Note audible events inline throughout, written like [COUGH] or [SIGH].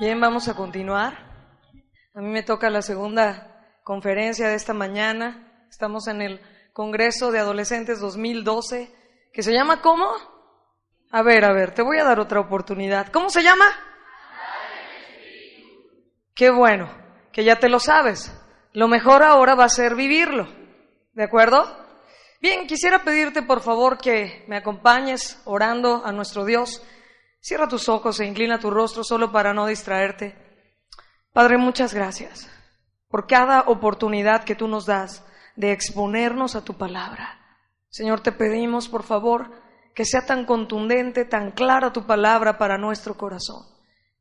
Bien, vamos a continuar. A mí me toca la segunda conferencia de esta mañana. Estamos en el Congreso de Adolescentes 2012, que se llama ¿cómo? A ver, a ver, te voy a dar otra oportunidad. ¿Cómo se llama? Qué bueno, que ya te lo sabes. Lo mejor ahora va a ser vivirlo. ¿De acuerdo? Bien, quisiera pedirte por favor que me acompañes orando a nuestro Dios. Cierra tus ojos e inclina tu rostro solo para no distraerte. Padre, muchas gracias por cada oportunidad que tú nos das de exponernos a tu palabra. Señor, te pedimos, por favor, que sea tan contundente, tan clara tu palabra para nuestro corazón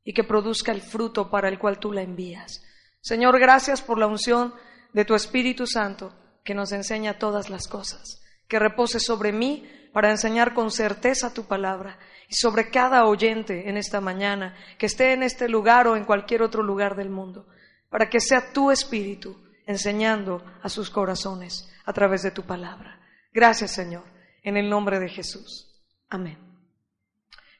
y que produzca el fruto para el cual tú la envías. Señor, gracias por la unción de tu Espíritu Santo que nos enseña todas las cosas, que repose sobre mí para enseñar con certeza tu palabra y sobre cada oyente en esta mañana, que esté en este lugar o en cualquier otro lugar del mundo, para que sea tu espíritu enseñando a sus corazones a través de tu palabra. Gracias, Señor, en el nombre de Jesús. Amén.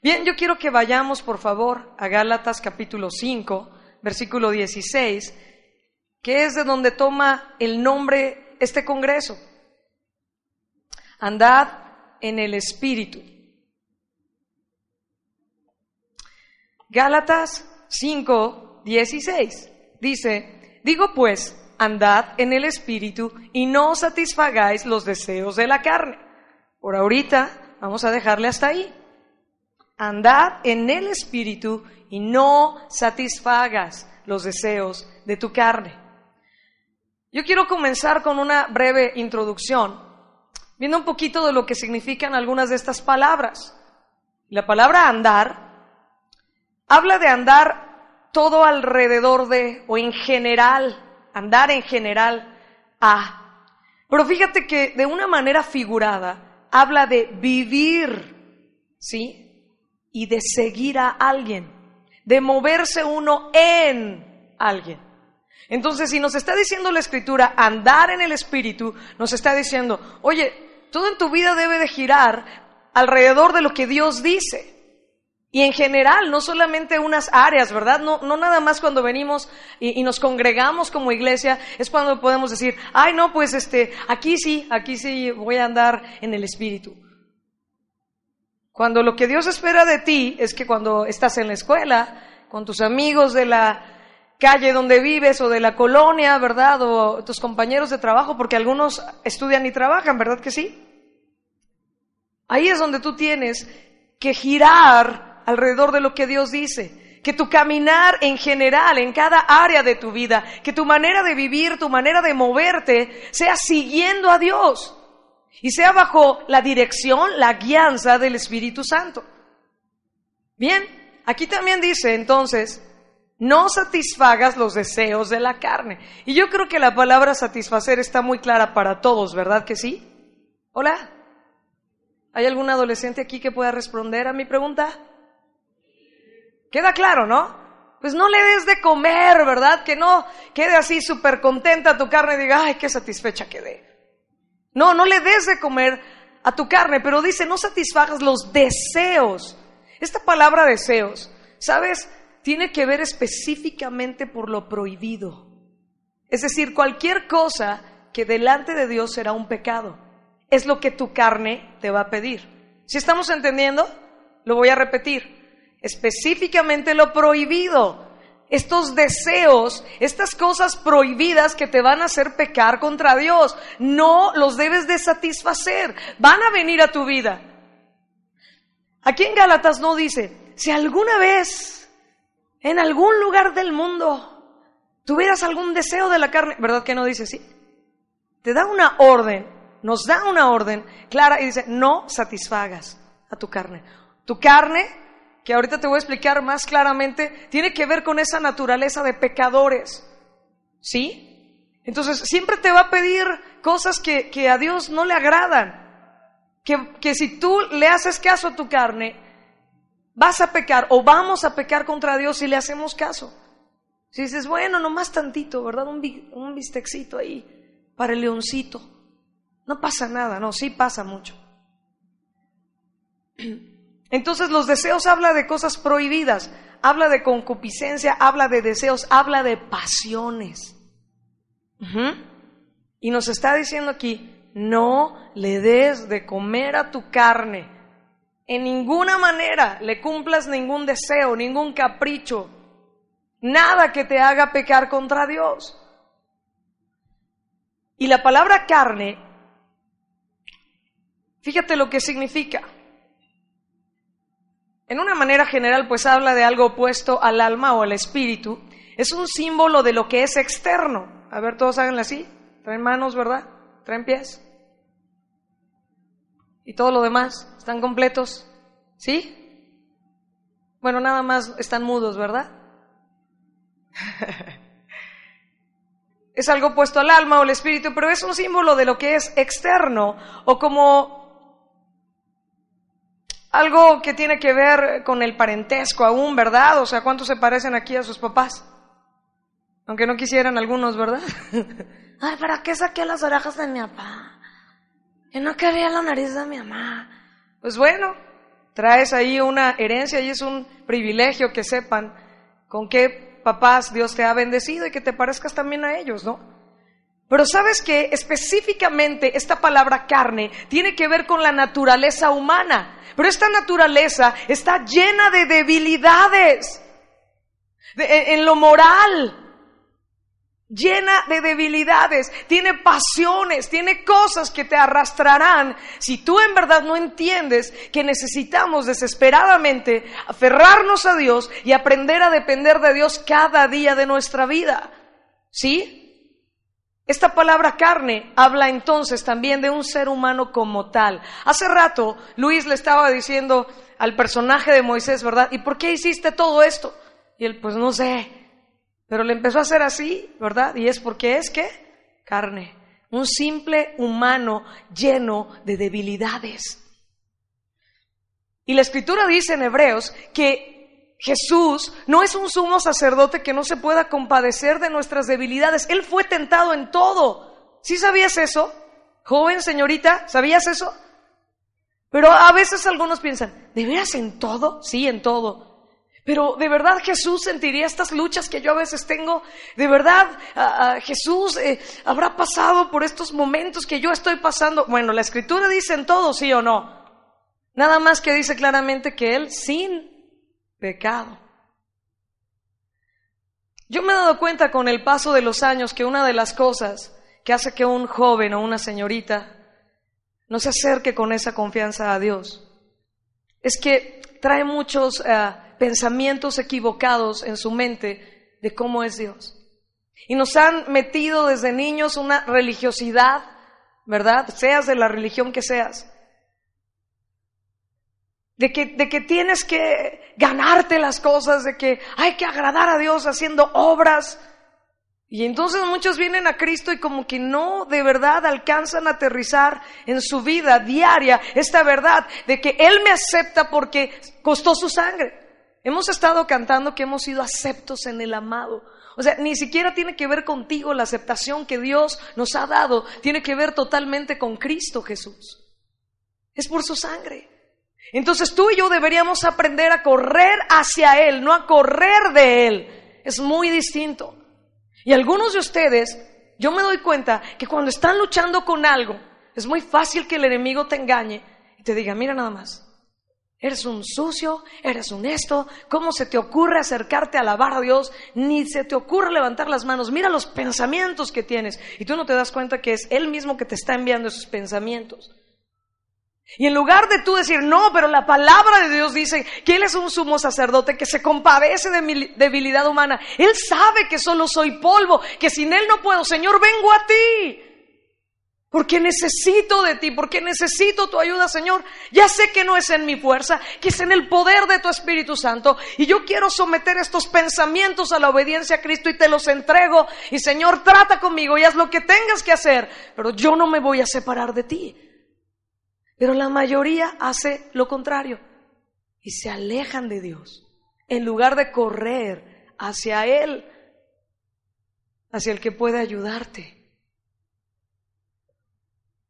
Bien, yo quiero que vayamos, por favor, a Gálatas capítulo 5, versículo 16, que es de donde toma el nombre este congreso. Andad en el espíritu. Gálatas 5, 16. Dice, digo pues, andad en el espíritu y no satisfagáis los deseos de la carne. Por ahorita vamos a dejarle hasta ahí. Andad en el espíritu y no satisfagas los deseos de tu carne. Yo quiero comenzar con una breve introducción, viendo un poquito de lo que significan algunas de estas palabras. La palabra andar habla de andar todo alrededor de o en general, andar en general a. Pero fíjate que de una manera figurada habla de vivir, ¿sí? Y de seguir a alguien, de moverse uno en alguien. Entonces, si nos está diciendo la escritura andar en el espíritu, nos está diciendo, oye, todo en tu vida debe de girar alrededor de lo que Dios dice. Y en general, no solamente unas áreas, ¿verdad? No, no nada más cuando venimos y, nos congregamos como iglesia, es cuando podemos decir, ay, no, pues este, aquí sí, aquí sí voy a andar en el Espíritu. Cuando lo que Dios espera de ti es que cuando estás en la escuela, con tus amigos de la calle donde vives o de la colonia, ¿verdad? O tus compañeros de trabajo, porque algunos estudian y trabajan, ¿verdad que sí? Ahí es donde tú tienes que girar alrededor de lo que Dios dice. Que tu caminar en general, en cada área de tu vida, que tu manera de vivir, tu manera de moverte, sea siguiendo a Dios y sea bajo la dirección, la guianza del Espíritu Santo. Bien, aquí también dice entonces, no satisfagas los deseos de la carne. Y yo creo que la palabra satisfacer está muy clara para todos, ¿verdad que sí? Hola. ¿Hay algún adolescente aquí que pueda responder a mi pregunta? Queda claro, ¿no? Pues no le des de comer, ¿verdad? Que no quede así súper contenta tu carne y diga, ay, qué satisfecha quedé. No, no le des de comer a tu carne, pero dice, no satisfagas los deseos. Esta palabra deseos, ¿sabes? Tiene que ver específicamente por lo prohibido. Es decir, cualquier cosa que delante de Dios será un pecado. Es lo que tu carne te va a pedir. ¿Si estamos entendiendo? Lo voy a repetir específicamente lo prohibido. Estos deseos, estas cosas prohibidas que te van a hacer pecar contra Dios, no los debes de satisfacer. Van a venir a tu vida. Aquí en Gálatas no dice, si alguna vez en algún lugar del mundo tuvieras algún deseo de la carne, ¿verdad que no dice así? Te da una orden, nos da una orden clara y dice, no satisfagas a tu carne. Tu carne que ahorita te voy a explicar más claramente, tiene que ver con esa naturaleza de pecadores. ¿Sí? Entonces, siempre te va a pedir cosas que, a Dios no le agradan. Que, que si tú le haces caso a tu carne, vas a pecar o vamos a pecar contra Dios si le hacemos caso. Si dices, bueno, nomás tantito, ¿verdad? Un, un bistecito ahí para el leoncito. No pasa nada, no, sí pasa mucho. Entonces los deseos habla de cosas prohibidas, habla de concupiscencia, habla de deseos, habla de pasiones. Y nos está diciendo aquí, no le des de comer a tu carne. En ninguna manera le cumplas ningún deseo, ningún capricho, nada que te haga pecar contra Dios. Y la palabra carne, fíjate lo que significa. En una manera general, pues habla de algo opuesto al alma o al espíritu. Es un símbolo de lo que es externo. A ver, todos háganlo así. Traen manos, ¿verdad? Traen pies. Y todo lo demás, ¿están completos? ¿Sí? Bueno, nada más están mudos, ¿verdad? [LAUGHS] es algo opuesto al alma o al espíritu, pero es un símbolo de lo que es externo o como algo que tiene que ver con el parentesco aún, ¿verdad? O sea, ¿cuántos se parecen aquí a sus papás? Aunque no quisieran algunos, ¿verdad? [LAUGHS] Ay, ¿para qué saqué las orejas de mi papá? Y no quería la nariz de mi mamá. Pues bueno, traes ahí una herencia y es un privilegio que sepan con qué papás Dios te ha bendecido y que te parezcas también a ellos, ¿no? Pero sabes que específicamente esta palabra carne tiene que ver con la naturaleza humana. Pero esta naturaleza está llena de debilidades. en, lo moral, llena de debilidades, tiene pasiones, tiene cosas que te arrastrarán si tú en verdad no entiendes que necesitamos desesperadamente aferrarnos a Dios y aprender a depender de Dios cada día de nuestra vida. ¿Sí? Esta palabra carne habla entonces también de un ser humano como tal. Hace rato Luis le estaba diciendo al personaje de Moisés, ¿verdad? ¿Y por qué hiciste todo esto? Y él, pues no sé, pero le empezó a hacer así, ¿verdad? Y es porque es que carne, un simple humano lleno de debilidades. Y la escritura dice en Hebreos que Jesús no es un sumo sacerdote que no se pueda compadecer de nuestras debilidades. Él fue tentado en todo. ¿Sí sabías eso? Joven, señorita, ¿sabías eso? Pero a veces algunos piensan, ¿de veras en todo? Sí, en todo. Pero de verdad Jesús sentiría estas luchas que yo a veces tengo. De verdad Jesús eh, habrá pasado por estos momentos que yo estoy pasando. Bueno, la escritura dice en todo, sí o no. Nada más que dice claramente que Él sin pecado. Yo me he dado cuenta con el paso de los años que una de las cosas que hace que un joven o una señorita no se acerque con esa confianza a Dios es que trae muchos eh, pensamientos equivocados en su mente de cómo es Dios. Y nos han metido desde niños una religiosidad, ¿verdad? Seas de la religión que seas, de que, de que tienes que ganarte las cosas, de que hay que agradar a Dios haciendo obras. Y entonces muchos vienen a Cristo y como que no de verdad alcanzan a aterrizar en su vida diaria esta verdad de que Él me acepta porque costó su sangre. Hemos estado cantando que hemos sido aceptos en el amado. O sea, ni siquiera tiene que ver contigo la aceptación que Dios nos ha dado, tiene que ver totalmente con Cristo Jesús. Es por su sangre. Entonces tú y yo deberíamos aprender a correr hacia Él, no a correr de Él. Es muy distinto. Y algunos de ustedes, yo me doy cuenta que cuando están luchando con algo, es muy fácil que el enemigo te engañe y te diga, mira nada más, eres un sucio, eres un esto, ¿cómo se te ocurre acercarte a alabar a Dios? Ni se te ocurre levantar las manos, mira los pensamientos que tienes. Y tú no te das cuenta que es Él mismo que te está enviando esos pensamientos. Y en lugar de tú decir, no, pero la palabra de Dios dice que Él es un sumo sacerdote que se compadece de mi debilidad humana. Él sabe que solo soy polvo, que sin Él no puedo. Señor, vengo a ti. Porque necesito de ti, porque necesito tu ayuda, Señor. Ya sé que no es en mi fuerza, que es en el poder de tu Espíritu Santo. Y yo quiero someter estos pensamientos a la obediencia a Cristo y te los entrego. Y Señor, trata conmigo y haz lo que tengas que hacer. Pero yo no me voy a separar de ti. Pero la mayoría hace lo contrario y se alejan de Dios en lugar de correr hacia Él, hacia el que puede ayudarte.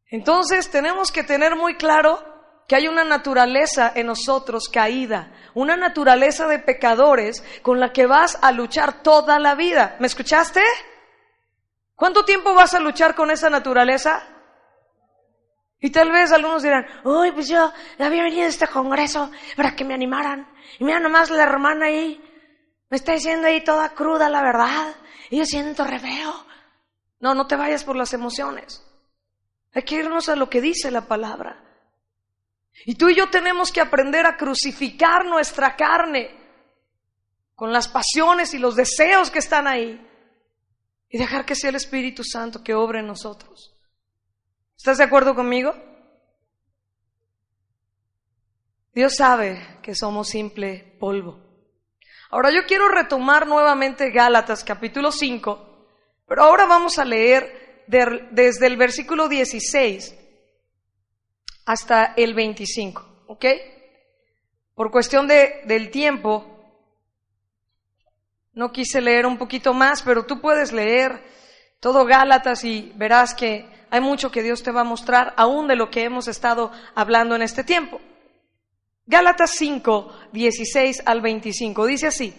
Entonces tenemos que tener muy claro que hay una naturaleza en nosotros caída, una naturaleza de pecadores con la que vas a luchar toda la vida. ¿Me escuchaste? ¿Cuánto tiempo vas a luchar con esa naturaleza? Y tal vez algunos dirán, uy, pues yo había venido a este congreso para que me animaran. Y mira nomás la hermana ahí, me está diciendo ahí toda cruda la verdad. Y yo siento re feo. No, no te vayas por las emociones. Hay que irnos a lo que dice la palabra. Y tú y yo tenemos que aprender a crucificar nuestra carne con las pasiones y los deseos que están ahí y dejar que sea el Espíritu Santo que obre en nosotros. ¿Estás de acuerdo conmigo? Dios sabe que somos simple polvo. Ahora yo quiero retomar nuevamente Gálatas capítulo 5, pero ahora vamos a leer desde el versículo 16 hasta el 25, ¿ok? Por cuestión de, del tiempo, no quise leer un poquito más, pero tú puedes leer todo Gálatas y verás que hay mucho que Dios te va a mostrar aún de lo que hemos estado hablando en este tiempo. Gálatas 5, 16 al 25 dice así.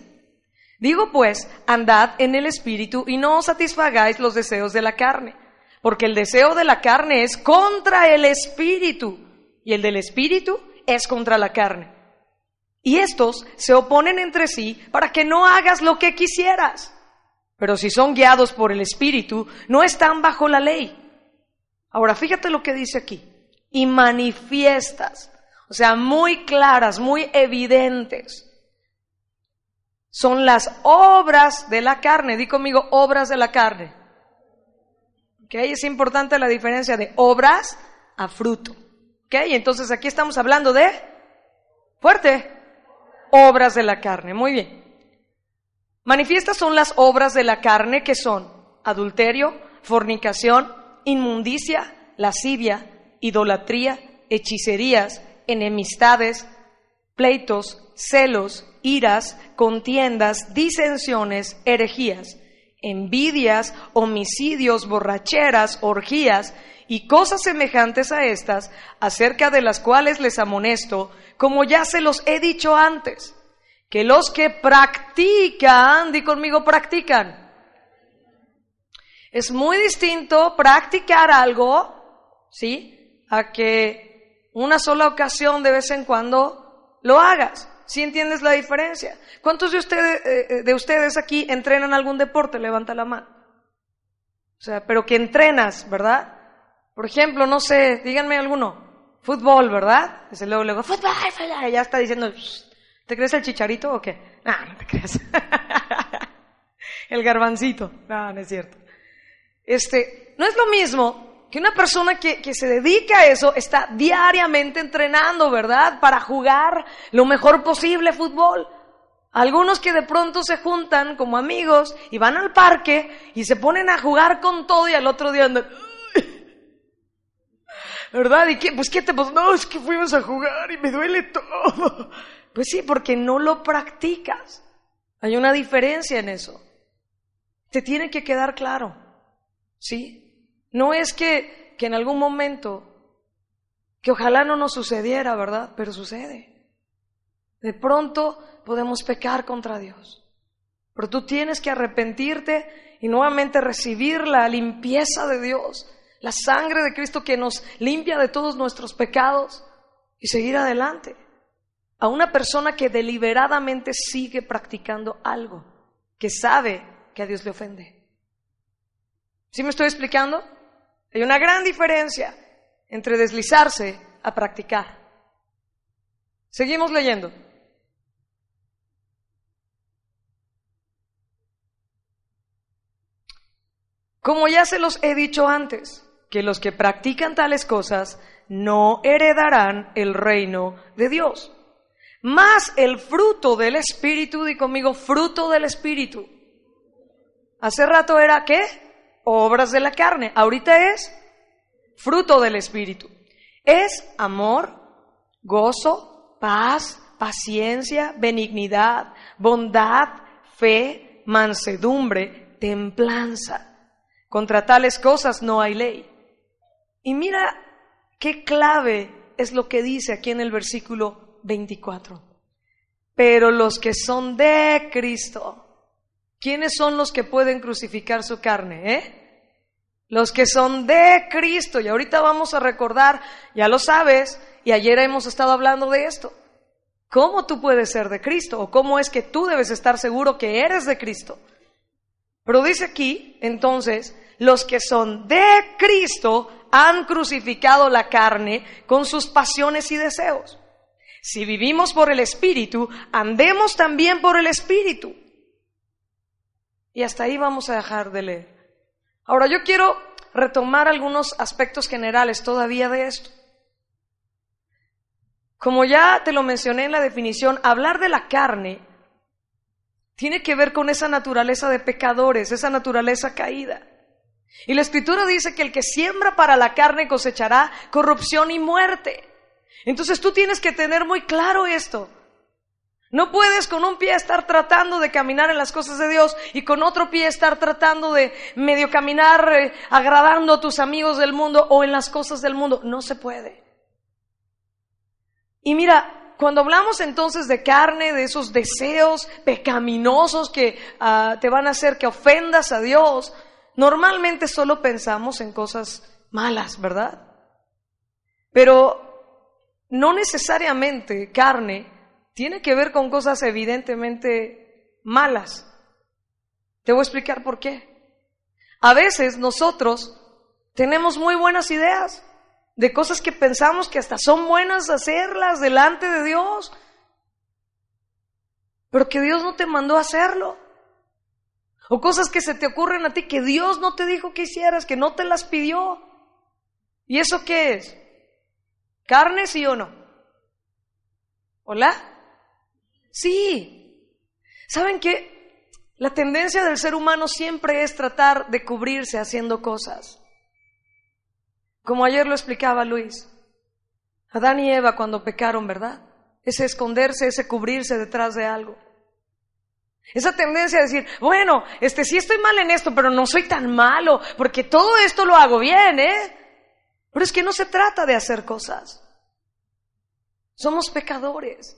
Digo pues, andad en el Espíritu y no os satisfagáis los deseos de la carne, porque el deseo de la carne es contra el Espíritu y el del Espíritu es contra la carne. Y estos se oponen entre sí para que no hagas lo que quisieras. Pero si son guiados por el Espíritu, no están bajo la ley. Ahora, fíjate lo que dice aquí. Y manifiestas, o sea, muy claras, muy evidentes. Son las obras de la carne. Di conmigo, obras de la carne. ¿Ok? Es importante la diferencia de obras a fruto. ¿Ok? Entonces aquí estamos hablando de, fuerte, obras de la carne. Muy bien. Manifiestas son las obras de la carne que son adulterio, fornicación, inmundicia, lascivia, idolatría, hechicerías, enemistades, pleitos, celos, iras, contiendas, disensiones, herejías, envidias, homicidios, borracheras, orgías y cosas semejantes a estas, acerca de las cuales les amonesto, como ya se los he dicho antes, que los que practican, di conmigo, practican, es muy distinto practicar algo, ¿sí? A que una sola ocasión de vez en cuando lo hagas. ¿Sí entiendes la diferencia? ¿Cuántos de ustedes, eh, eh, de ustedes aquí entrenan algún deporte? Levanta la mano. O sea, pero que entrenas, ¿verdad? Por ejemplo, no sé, díganme alguno. Fútbol, ¿verdad? Ese luego, luego, fútbol, fútbol. Ya está diciendo, ¿te crees el chicharito o qué? No, no te crees. [LAUGHS] el garbancito. No, no es cierto. Este, no es lo mismo que una persona que, que, se dedica a eso está diariamente entrenando, ¿verdad? Para jugar lo mejor posible fútbol. Algunos que de pronto se juntan como amigos y van al parque y se ponen a jugar con todo y al otro día andan... ¿Verdad? ¿Y qué? Pues qué te pasó? No, es que fuimos a jugar y me duele todo. Pues sí, porque no lo practicas. Hay una diferencia en eso. Te tiene que quedar claro. ¿Sí? No es que, que en algún momento, que ojalá no nos sucediera, ¿verdad? Pero sucede. De pronto podemos pecar contra Dios. Pero tú tienes que arrepentirte y nuevamente recibir la limpieza de Dios, la sangre de Cristo que nos limpia de todos nuestros pecados y seguir adelante. A una persona que deliberadamente sigue practicando algo, que sabe que a Dios le ofende. ¿Sí me estoy explicando? Hay una gran diferencia entre deslizarse a practicar. Seguimos leyendo. Como ya se los he dicho antes, que los que practican tales cosas no heredarán el reino de Dios. Más el fruto del Espíritu, di conmigo, fruto del Espíritu. Hace rato era qué? Obras de la carne. Ahorita es fruto del Espíritu. Es amor, gozo, paz, paciencia, benignidad, bondad, fe, mansedumbre, templanza. Contra tales cosas no hay ley. Y mira qué clave es lo que dice aquí en el versículo 24. Pero los que son de Cristo, ¿quiénes son los que pueden crucificar su carne? Eh? Los que son de Cristo. Y ahorita vamos a recordar, ya lo sabes, y ayer hemos estado hablando de esto. ¿Cómo tú puedes ser de Cristo? ¿O cómo es que tú debes estar seguro que eres de Cristo? Pero dice aquí, entonces, los que son de Cristo han crucificado la carne con sus pasiones y deseos. Si vivimos por el Espíritu, andemos también por el Espíritu. Y hasta ahí vamos a dejar de leer. Ahora yo quiero retomar algunos aspectos generales todavía de esto. Como ya te lo mencioné en la definición, hablar de la carne tiene que ver con esa naturaleza de pecadores, esa naturaleza caída. Y la escritura dice que el que siembra para la carne cosechará corrupción y muerte. Entonces tú tienes que tener muy claro esto. No puedes con un pie estar tratando de caminar en las cosas de Dios y con otro pie estar tratando de medio caminar eh, agradando a tus amigos del mundo o en las cosas del mundo. No se puede. Y mira, cuando hablamos entonces de carne, de esos deseos pecaminosos que ah, te van a hacer que ofendas a Dios, normalmente solo pensamos en cosas malas, ¿verdad? Pero no necesariamente carne tiene que ver con cosas evidentemente malas. Te voy a explicar por qué. A veces nosotros tenemos muy buenas ideas, de cosas que pensamos que hasta son buenas hacerlas delante de Dios, pero que Dios no te mandó a hacerlo. O cosas que se te ocurren a ti que Dios no te dijo que hicieras, que no te las pidió. ¿Y eso qué es? ¿Carne, sí o no? ¿Hola? Sí. ¿Saben qué? La tendencia del ser humano siempre es tratar de cubrirse haciendo cosas. Como ayer lo explicaba Luis, Adán y Eva cuando pecaron, ¿verdad? Ese esconderse, ese cubrirse detrás de algo. Esa tendencia a decir, bueno, este sí estoy mal en esto, pero no soy tan malo, porque todo esto lo hago bien, ¿eh? Pero es que no se trata de hacer cosas. Somos pecadores.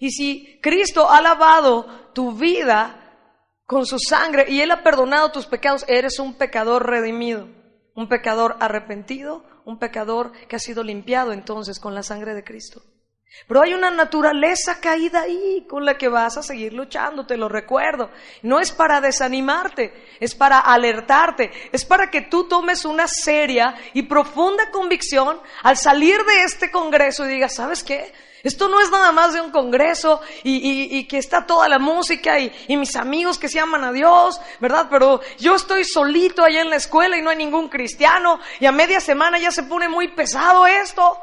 Y si Cristo ha lavado tu vida con su sangre y Él ha perdonado tus pecados, eres un pecador redimido un pecador arrepentido, un pecador que ha sido limpiado entonces con la sangre de Cristo. Pero hay una naturaleza caída ahí con la que vas a seguir luchando, te lo recuerdo. No es para desanimarte, es para alertarte, es para que tú tomes una seria y profunda convicción al salir de este Congreso y digas, ¿sabes qué? Esto no es nada más de un congreso y, que está toda la música y, y, mis amigos que se aman a Dios, ¿verdad? Pero yo estoy solito allá en la escuela y no hay ningún cristiano y a media semana ya se pone muy pesado esto.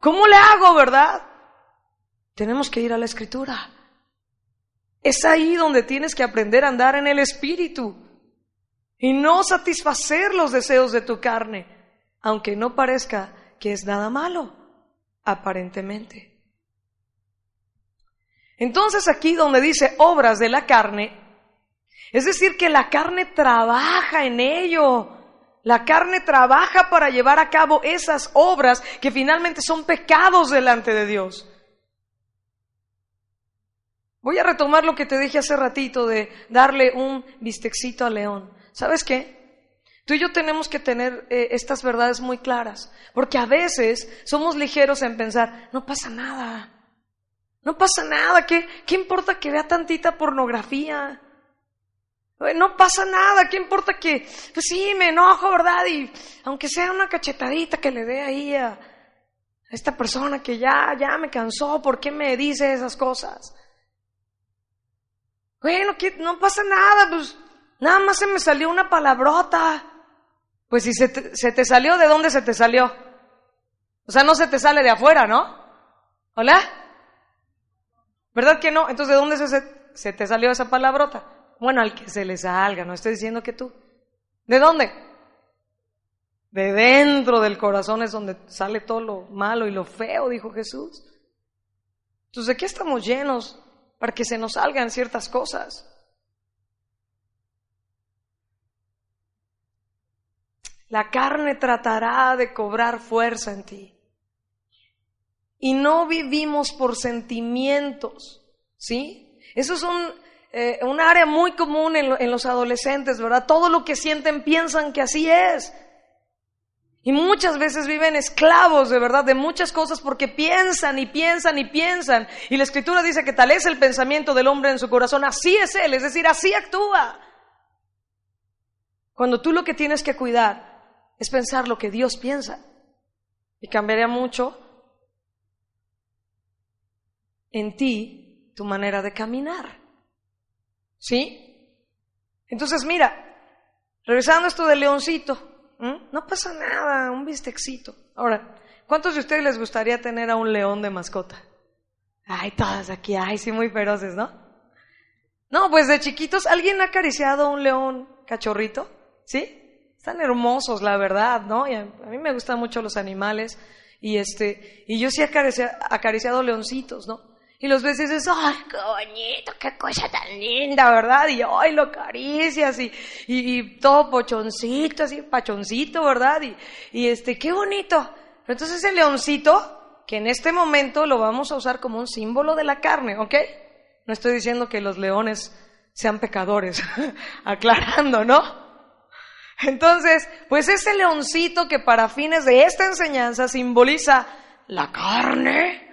¿Cómo le hago, verdad? Tenemos que ir a la escritura. Es ahí donde tienes que aprender a andar en el espíritu y no satisfacer los deseos de tu carne, aunque no parezca que es nada malo, aparentemente. Entonces aquí donde dice obras de la carne, es decir, que la carne trabaja en ello. La carne trabaja para llevar a cabo esas obras que finalmente son pecados delante de Dios. Voy a retomar lo que te dije hace ratito de darle un bistecito al león. ¿Sabes qué? Tú y yo tenemos que tener eh, estas verdades muy claras, porque a veces somos ligeros en pensar, no pasa nada. No pasa nada, ¿qué, qué importa que vea tantita pornografía? No pasa nada, ¿qué importa que, pues sí, me enojo, ¿verdad? Y aunque sea una cachetadita que le dé ahí a esta persona que ya, ya me cansó, ¿por qué me dice esas cosas? Bueno, que no pasa nada, pues nada más se me salió una palabrota. Pues si se te, se te salió, ¿de dónde se te salió? O sea, no se te sale de afuera, ¿no? ¿Hola? ¿Verdad que no? Entonces, ¿de dónde se, te salió esa palabrota? Bueno, al que se le salga, no estoy diciendo que tú. ¿De dónde? De dentro del corazón es donde sale todo lo malo y lo feo, dijo Jesús. Entonces, ¿de qué estamos llenos para que se nos salgan ciertas cosas? La carne tratará de cobrar fuerza en ti. Y no vivimos por sentimientos, ¿sí? Eso es un, eh, un área muy común en, en los adolescentes, ¿verdad? Todo lo que sienten piensan que así es. Y muchas veces viven esclavos de verdad de muchas cosas porque piensan y piensan y piensan. Y la escritura dice que tal es el pensamiento del hombre en su corazón, así es él, es decir, así actúa. Cuando tú lo que tienes que cuidar es pensar lo que Dios piensa. Y cambiaría mucho en ti tu manera de caminar. ¿Sí? Entonces, mira, regresando esto del leoncito, no pasa nada, un bistecito. Ahora, ¿cuántos de ustedes les gustaría tener a un león de mascota? Ay, todas aquí, ay, sí, muy feroces, ¿no? No, pues de chiquitos, ¿alguien ha acariciado a un león cachorrito? ¿Sí? Están hermosos, la verdad, ¿no? Y a, mí me gustan mucho los animales. Y este, y yo sí he acariciado leoncitos, ¿no? Y los ves y dices, ¡ay, qué bonito, qué cosa tan linda, ¿verdad? Y ay, lo acaricias y, y, todo pochoncito, así, pachoncito, ¿verdad? Y, y este, qué bonito. Pero entonces el leoncito, que en este momento lo vamos a usar como un símbolo de la carne, ¿ok? No estoy diciendo que los leones sean pecadores, [LAUGHS] aclarando, ¿no? Entonces, pues ese leoncito que para fines de esta enseñanza simboliza la carne,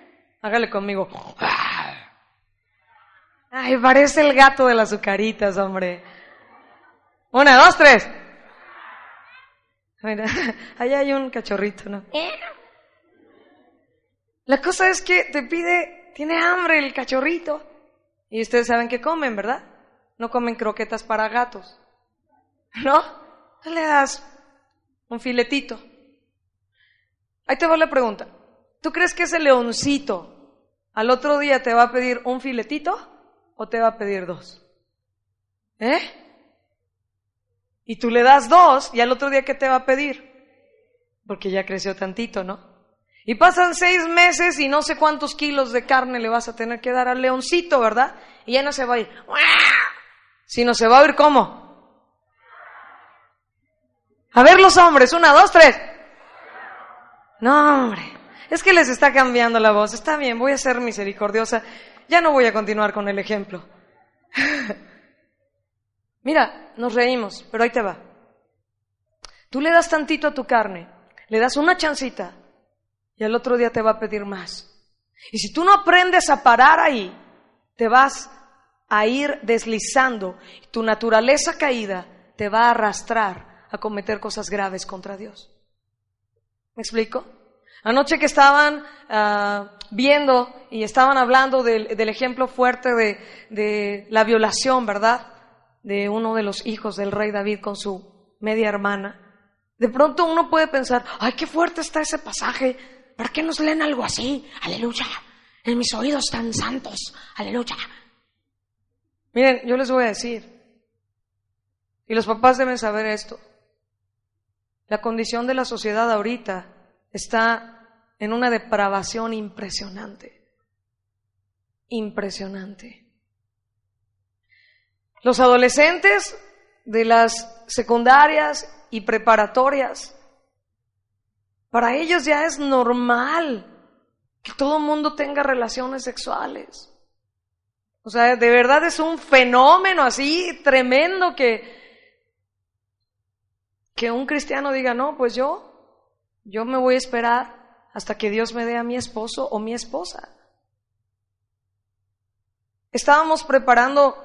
Hágale conmigo. Ay, parece el gato de las azucaritas, hombre. Una, dos, tres. Mira, [LAUGHS] allá hay un cachorrito, ¿no? La cosa es que te pide, tiene hambre el cachorrito. Y ustedes saben que comen, ¿verdad? No comen croquetas para gatos. ¿No? Le das un filetito. Ahí te va la pregunta. ¿Tú crees que ese leoncito al otro día te va a pedir un filetito o te va a pedir dos. ¿Eh? Y tú le das dos y al otro día ¿qué te va a pedir? Porque ya creció tantito, ¿no? Y pasan seis meses y no sé cuántos kilos de carne le vas a tener que dar al leoncito, ¿verdad? Y ya no se va a ir, sino se va a oír cómo. A ver los hombres, una, dos, tres. No, hombre. Es que les está cambiando la voz. Está bien, voy a ser misericordiosa. Ya no voy a continuar con el ejemplo. [LAUGHS] Mira, nos reímos, pero ahí te va. Tú le das tantito a tu carne, le das una chancita y al otro día te va a pedir más. Y si tú no aprendes a parar ahí, te vas a ir deslizando tu naturaleza caída te va a arrastrar a cometer cosas graves contra Dios. ¿Me explico? Anoche que estaban uh, viendo y estaban hablando del, ejemplo fuerte de, la violación, ¿verdad? De uno de los hijos del rey David con su media hermana. De pronto uno puede pensar, ay, qué fuerte está ese pasaje. ¿Para qué nos leen algo así? Aleluya. En mis oídos tan santos. Aleluya. Miren, yo les voy a decir, y los papás deben saber esto, la condición de la sociedad ahorita está en una depravación impresionante. Impresionante. Los adolescentes de las secundarias y preparatorias, para ellos ya es normal que todo el mundo tenga relaciones sexuales. O sea, de verdad es un fenómeno así tremendo que, que un cristiano diga, no, pues yo, yo me voy a esperar hasta que Dios me dé a mi esposo o mi esposa. Estábamos preparando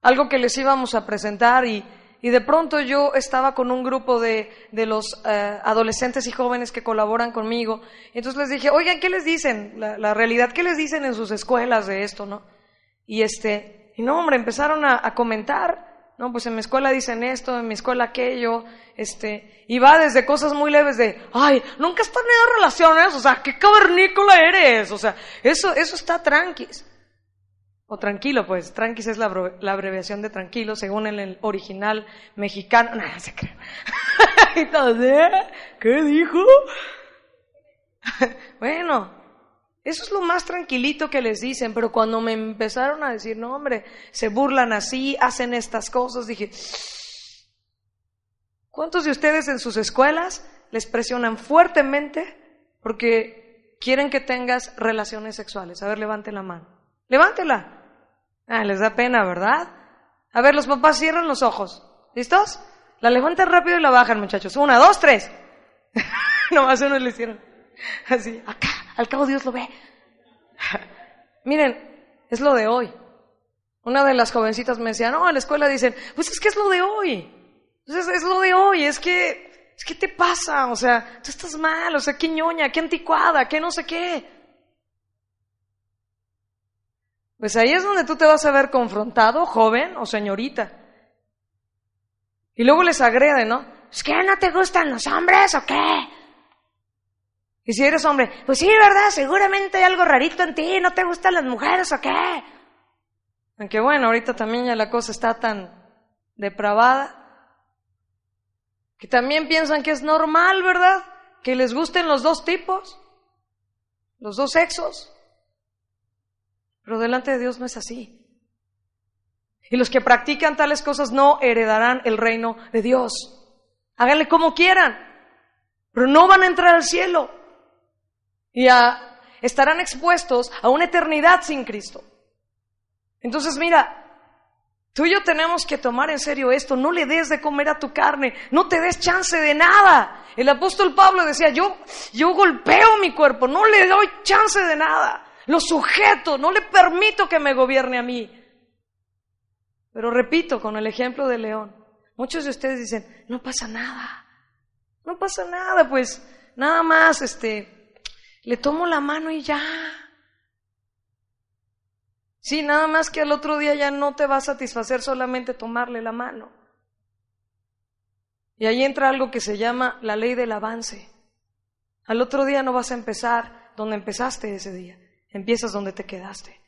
algo que les íbamos a presentar y, y de pronto yo estaba con un grupo de, de los eh, adolescentes y jóvenes que colaboran conmigo. Entonces les dije, oigan, ¿qué les dicen? La, la, realidad, ¿qué les dicen en sus escuelas de esto, no? Y este, y no, hombre, empezaron a, a comentar No, pues en mi escuela dicen esto, en mi escuela aquello, este, y va desde cosas muy leves de, ay, nunca has tenido relaciones, o sea, qué cavernícola eres, o sea, eso, eso está tranquis. O tranquilo, pues, tranquis es la, la abreviación de tranquilo, según el original mexicano. No, no se cree. [LAUGHS] ¿eh? ¿qué dijo? [LAUGHS] bueno, eso es lo más tranquilito que les dicen, pero cuando me empezaron a decir, no hombre, se burlan así, hacen estas cosas, dije, ¿cuántos de ustedes en sus escuelas les presionan fuertemente porque quieren que tengas relaciones sexuales? A ver, levanten la mano. Levántela. Ah, les da pena, ¿verdad? A ver, los papás cierran los ojos. ¿Listos? La levantan rápido y la bajan, muchachos. Una, dos, tres. [LAUGHS] Nomás uno le hicieron. Así, acá, al cabo Dios lo ve. [LAUGHS] Miren, es lo de hoy. Una de las jovencitas me decía, no, en la escuela dicen, pues es que es lo de hoy. Es, es, lo de hoy, es que, es que te pasa, o sea, tú estás mal, o sea, qué ñoña, qué anticuada, qué no sé qué. Pues ahí es donde tú te vas a ver confrontado, joven o señorita. Y luego les agrede, ¿no? ¿Es que no te gustan los hombres o qué? Y si eres hombre, pues sí, ¿verdad? Seguramente hay algo rarito en ti, ¿no te gustan las mujeres o qué? Aunque bueno, ahorita también ya la cosa está tan depravada que también piensan que es normal, ¿verdad? Que les gusten los dos tipos, los dos sexos. Pero delante de Dios no es así. Y los que practican tales cosas no heredarán el reino de Dios. Háganle como quieran, pero no van a entrar al cielo y estarán expuestos a una eternidad sin Cristo. Entonces, mira, tú y yo tenemos que tomar en serio esto, no le des de comer a tu carne, no te des chance de nada. El apóstol Pablo decía, yo, yo golpeo mi cuerpo, no le doy chance de nada, lo sujeto, no le permito que me gobierne a mí. Pero repito, con el ejemplo de León, muchos de ustedes dicen, no pasa nada, no pasa nada, pues nada más, este, le tomo la mano y ya. Sí, nada más que al otro día ya no te va a satisfacer solamente tomarle la mano. Y ahí entra algo que se llama la ley del avance. Al otro día no vas a empezar donde empezaste ese día, empiezas donde te quedaste.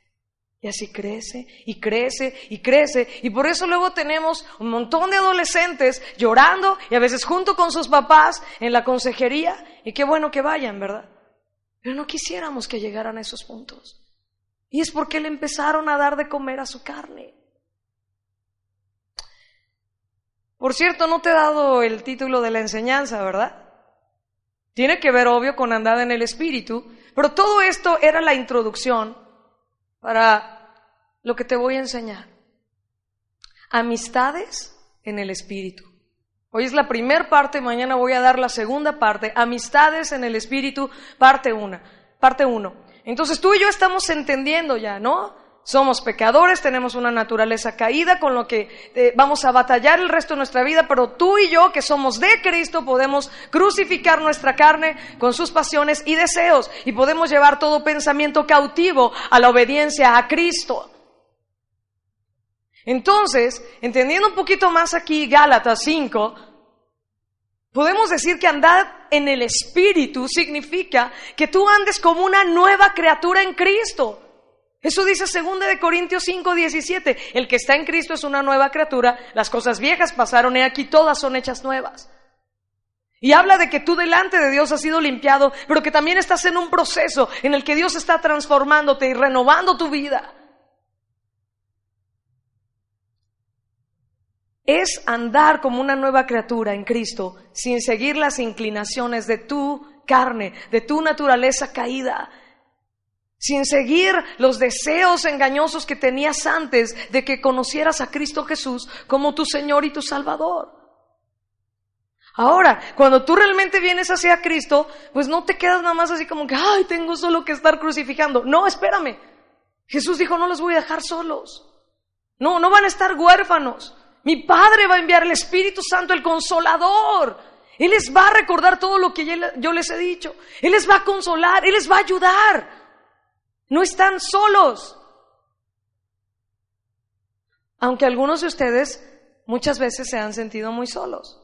Y así crece y crece y crece. Y por eso luego tenemos un montón de adolescentes llorando y a veces junto con sus papás en la consejería. Y qué bueno que vayan, ¿verdad? Pero no quisiéramos que llegaran a esos puntos. Y es porque le empezaron a dar de comer a su carne. Por cierto, no te he dado el título de la enseñanza, ¿verdad? Tiene que ver, obvio, con andar en el Espíritu, pero todo esto era la introducción para lo que te voy a enseñar. Amistades en el Espíritu. Hoy es la primera parte, mañana voy a dar la segunda parte, amistades en el espíritu, parte una, parte uno. Entonces tú y yo estamos entendiendo ya, ¿no? Somos pecadores, tenemos una naturaleza caída con lo que eh, vamos a batallar el resto de nuestra vida, pero tú y yo que somos de Cristo podemos crucificar nuestra carne con sus pasiones y deseos y podemos llevar todo pensamiento cautivo a la obediencia a Cristo. Entonces, entendiendo un poquito más aquí Gálatas 5, podemos decir que andar en el Espíritu significa que tú andes como una nueva criatura en Cristo. Eso dice 2 de Corintios 5, 17. El que está en Cristo es una nueva criatura, las cosas viejas pasaron y aquí todas son hechas nuevas. Y habla de que tú delante de Dios has sido limpiado, pero que también estás en un proceso en el que Dios está transformándote y renovando tu vida. Es andar como una nueva criatura en Cristo sin seguir las inclinaciones de tu carne, de tu naturaleza caída, sin seguir los deseos engañosos que tenías antes de que conocieras a Cristo Jesús como tu Señor y tu Salvador. Ahora, cuando tú realmente vienes hacia Cristo, pues no te quedas nada más así como que, ay, tengo solo que estar crucificando. No, espérame. Jesús dijo, no los voy a dejar solos. No, no van a estar huérfanos. Mi Padre va a enviar el Espíritu Santo, el consolador. Él les va a recordar todo lo que yo les he dicho. Él les va a consolar, Él les va a ayudar. No están solos. Aunque algunos de ustedes muchas veces se han sentido muy solos.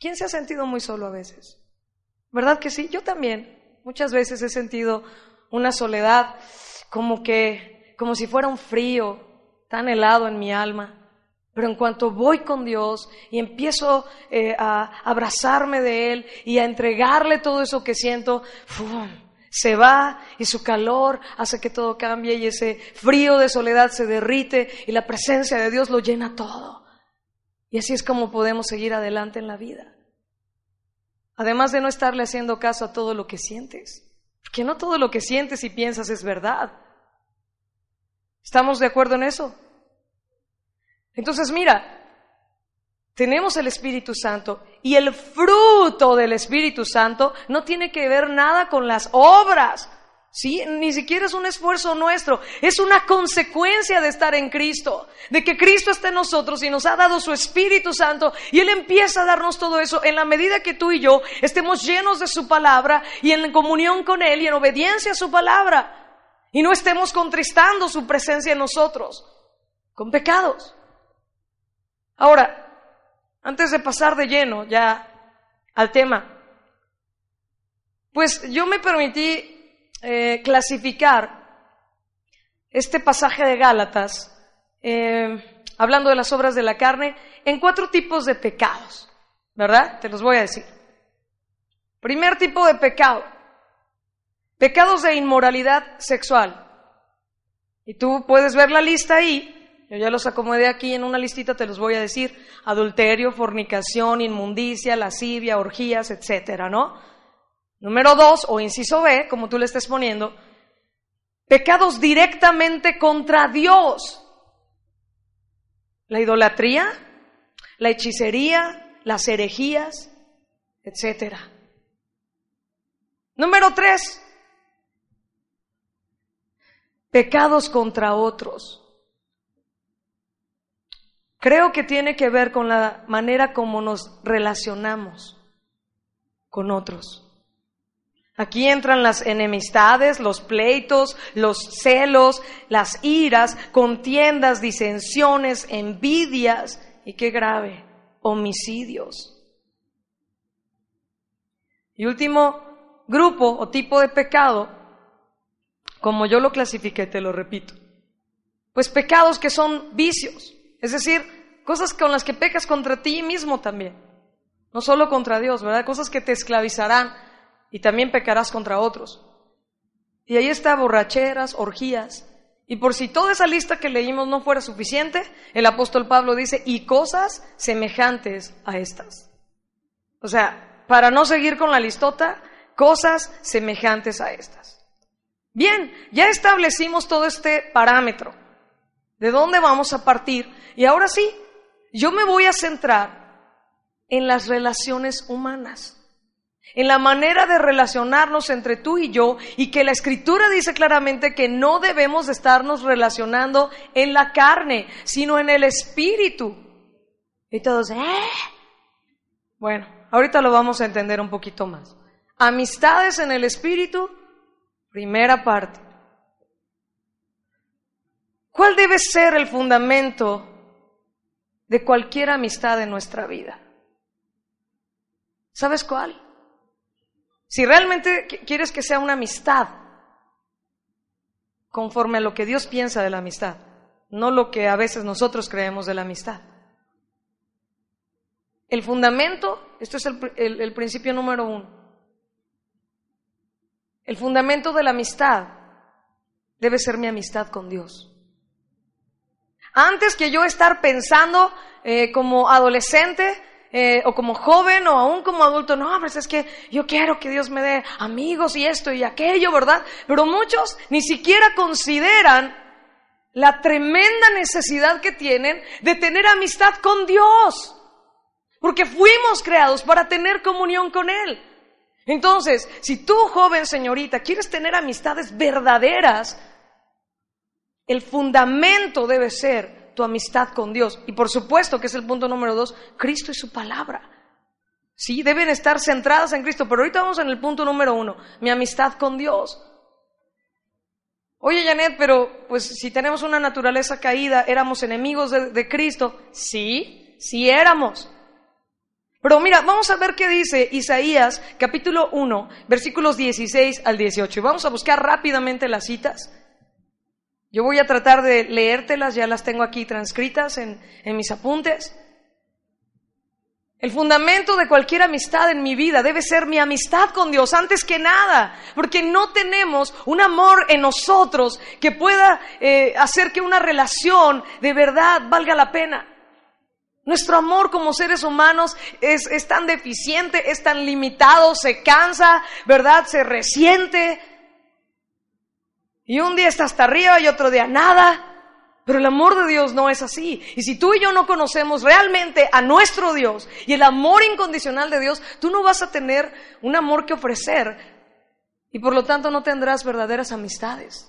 ¿Quién se ha sentido muy solo a veces? ¿Verdad que sí? Yo también. Muchas veces he sentido una soledad como que, como si fuera un frío tan helado en mi alma. Pero en cuanto voy con Dios y empiezo eh, a abrazarme de Él y a entregarle todo eso que siento, se va y su calor hace que todo cambie y ese frío de soledad se derrite y la presencia de Dios lo llena todo. Y así es como podemos seguir adelante en la vida. Además de no estarle haciendo caso a todo lo que sientes, porque no todo lo que sientes y piensas es verdad. ¿Estamos de acuerdo en eso? Entonces, mira, tenemos el Espíritu Santo y el fruto del Espíritu Santo no tiene que ver nada con las obras. ¿Sí? Ni siquiera es un esfuerzo nuestro, es una consecuencia de estar en Cristo, de que Cristo está en nosotros y nos ha dado su Espíritu Santo y Él empieza a darnos todo eso en la medida que tú y yo estemos llenos de su palabra y en comunión con Él y en obediencia a su palabra y no estemos contristando su presencia en nosotros con pecados. Ahora, antes de pasar de lleno ya al tema, pues yo me permití eh, clasificar este pasaje de Gálatas, eh, hablando de las obras de la carne, en cuatro tipos de pecados, ¿verdad? Te los voy a decir. Primer tipo de pecado, pecados de inmoralidad sexual. Y tú puedes ver la lista ahí, yo ya los acomodé aquí en una listita, te los voy a decir. Adulterio, fornicación, inmundicia, lascivia, orgías, etcétera, ¿no? Número dos, o inciso B, como tú le estés poniendo, pecados directamente contra Dios. La idolatría, la hechicería, las herejías, etcétera. Número tres, pecados contra otros. Creo que tiene que ver con la manera como nos relacionamos con otros. Aquí entran las enemistades, los pleitos, los celos, las iras, contiendas, disensiones, envidias y qué grave, homicidios. Y último grupo o tipo de pecado, como yo lo clasifiqué, te lo repito, pues pecados que son vicios, es decir, cosas con las que pecas contra ti mismo también. No solo contra Dios, ¿verdad? Cosas que te esclavizarán y también pecarás contra otros. Y ahí está borracheras, orgías. Y por si toda esa lista que leímos no fuera suficiente, el apóstol Pablo dice, y cosas semejantes a estas. O sea, para no seguir con la listota, cosas semejantes a estas. Bien, ya establecimos todo este parámetro de dónde vamos a partir. Y ahora sí, yo me voy a centrar en las relaciones humanas, en la manera de relacionarnos entre tú y yo, y que la escritura dice claramente que no debemos de estarnos relacionando en la carne, sino en el espíritu. Y todos, ¿eh? Bueno, ahorita lo vamos a entender un poquito más. Amistades en el espíritu, primera parte. ¿Cuál debe ser el fundamento de cualquier amistad en nuestra vida? ¿Sabes cuál? Si realmente quieres que sea una amistad conforme a lo que Dios piensa de la amistad, no lo que a veces nosotros creemos de la amistad. El fundamento, esto es el, el principio número uno, el fundamento de la amistad debe ser mi amistad con Dios. Antes que yo estar pensando eh, como adolescente eh, o como joven o aún como adulto, no, pues es que yo quiero que Dios me dé amigos y esto y aquello, ¿verdad? Pero muchos ni siquiera consideran la tremenda necesidad que tienen de tener amistad con Dios. Porque fuimos creados para tener comunión con Él. Entonces, si tú, joven señorita, quieres tener amistades verdaderas, el fundamento debe ser tu amistad con Dios. Y por supuesto que es el punto número dos, Cristo y su palabra. Sí, deben estar centradas en Cristo. Pero ahorita vamos en el punto número uno, mi amistad con Dios. Oye, Janet, pero pues si tenemos una naturaleza caída, éramos enemigos de, Cristo. Sí, sí éramos. Pero mira, vamos a ver qué dice Isaías capítulo 1, versículos 16 al 18. Y vamos a buscar rápidamente las citas. Yo voy a tratar de leértelas, ya las tengo aquí transcritas en, en mis apuntes. El fundamento de cualquier amistad en mi vida debe ser mi amistad con Dios antes que nada, porque no tenemos un amor en nosotros que pueda eh, hacer que una relación de verdad valga la pena. Nuestro amor como seres humanos es, es tan deficiente, es tan limitado, se cansa, ¿verdad? Se resiente. Y un día está hasta arriba y otro día nada. Pero el amor de Dios no es así. Y si tú y yo no conocemos realmente a nuestro Dios y el amor incondicional de Dios, tú no vas a tener un amor que ofrecer y por lo tanto no tendrás verdaderas amistades.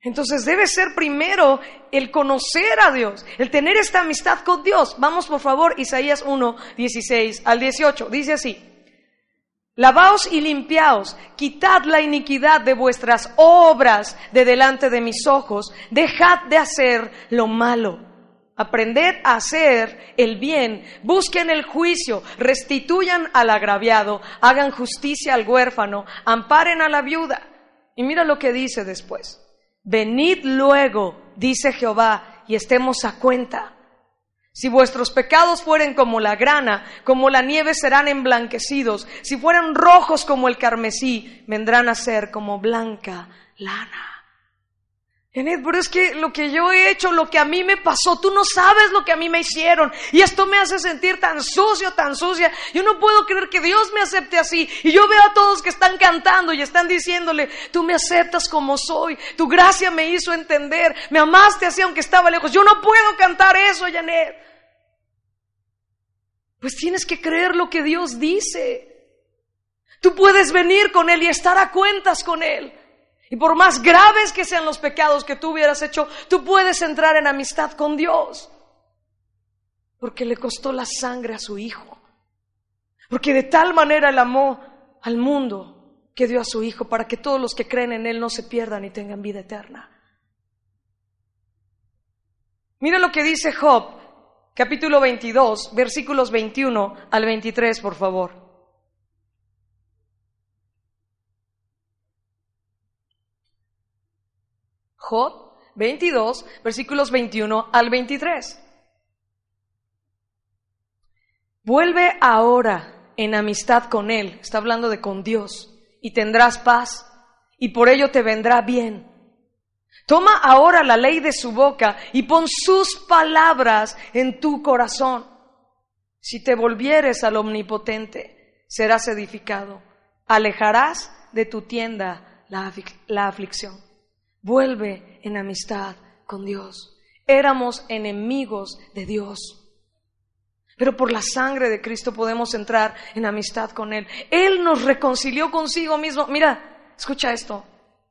Entonces debe ser primero el conocer a Dios, el tener esta amistad con Dios. Vamos por favor, Isaías 1, 16 al 18. Dice así. Lavaos y limpiaos, quitad la iniquidad de vuestras obras de delante de mis ojos, dejad de hacer lo malo. Aprended a hacer el bien, busquen el juicio, restituyan al agraviado, hagan justicia al huérfano, amparen a la viuda. Y mira lo que dice después. Venid luego, dice Jehová, y estemos a cuenta. Si vuestros pecados fueren como la grana, como la nieve serán emblanquecidos. Si fueran rojos como el carmesí, vendrán a ser como blanca lana. Janet, pero es que lo que yo he hecho, lo que a mí me pasó, tú no sabes lo que a mí me hicieron. Y esto me hace sentir tan sucio, tan sucia. Yo no puedo creer que Dios me acepte así. Y yo veo a todos que están cantando y están diciéndole, tú me aceptas como soy. Tu gracia me hizo entender. Me amaste así aunque estaba lejos. Yo no puedo cantar eso, Janet. Pues tienes que creer lo que Dios dice. Tú puedes venir con Él y estar a cuentas con Él. Y por más graves que sean los pecados que tú hubieras hecho, tú puedes entrar en amistad con Dios. Porque le costó la sangre a su Hijo. Porque de tal manera Él amó al mundo que dio a su Hijo para que todos los que creen en Él no se pierdan y tengan vida eterna. Mira lo que dice Job, capítulo 22, versículos 21 al 23, por favor. Job 22, versículos 21 al 23. Vuelve ahora en amistad con Él, está hablando de con Dios, y tendrás paz, y por ello te vendrá bien. Toma ahora la ley de su boca y pon sus palabras en tu corazón. Si te volvieres al omnipotente, serás edificado. Alejarás de tu tienda la, la aflicción. Vuelve en amistad con Dios. Éramos enemigos de Dios. Pero por la sangre de Cristo podemos entrar en amistad con Él. Él nos reconcilió consigo mismo. Mira, escucha esto.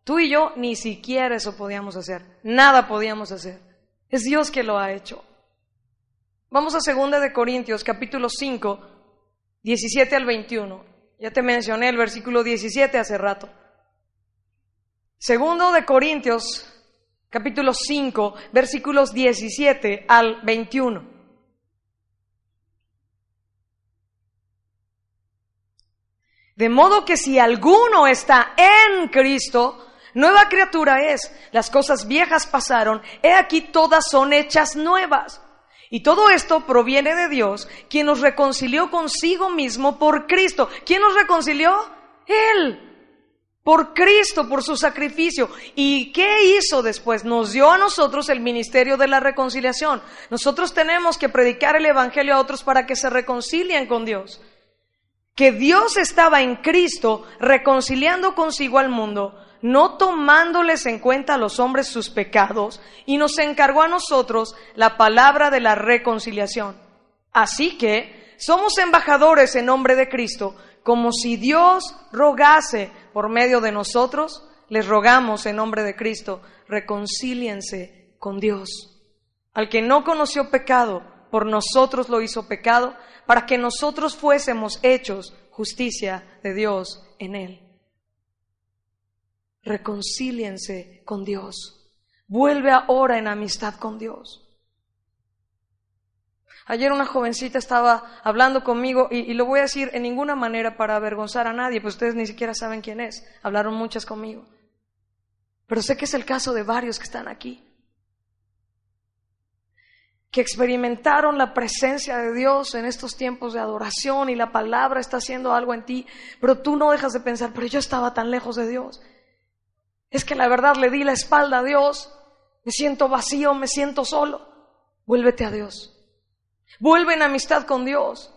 Tú y yo ni siquiera eso podíamos hacer. Nada podíamos hacer. Es Dios que lo ha hecho. Vamos a 2 de Corintios, capítulo 5, 17 al 21. Ya te mencioné el versículo 17 hace rato. Segundo de Corintios, capítulo 5, versículos 17 al 21. De modo que si alguno está en Cristo, nueva criatura es. Las cosas viejas pasaron, he aquí todas son hechas nuevas. Y todo esto proviene de Dios, quien nos reconcilió consigo mismo por Cristo. ¿Quién nos reconcilió? Él por Cristo, por su sacrificio. ¿Y qué hizo después? Nos dio a nosotros el ministerio de la reconciliación. Nosotros tenemos que predicar el Evangelio a otros para que se reconcilien con Dios. Que Dios estaba en Cristo reconciliando consigo al mundo, no tomándoles en cuenta a los hombres sus pecados, y nos encargó a nosotros la palabra de la reconciliación. Así que somos embajadores en nombre de Cristo, como si Dios rogase por medio de nosotros, les rogamos en nombre de Cristo, reconcíliense con Dios. Al que no conoció pecado, por nosotros lo hizo pecado, para que nosotros fuésemos hechos justicia de Dios en él. Reconcíliense con Dios. Vuelve ahora en amistad con Dios. Ayer una jovencita estaba hablando conmigo y, lo voy a decir en ninguna manera para avergonzar a nadie, pues ustedes ni siquiera saben quién es. Hablaron muchas conmigo. Pero sé que es el caso de varios que están aquí. Que experimentaron la presencia de Dios en estos tiempos de adoración y la palabra está haciendo algo en ti, pero tú no dejas de pensar, pero yo estaba tan lejos de Dios. Es que la verdad le di la espalda a Dios, me siento vacío, me siento solo. Vuélvete a Dios. Vuelve en amistad con Dios.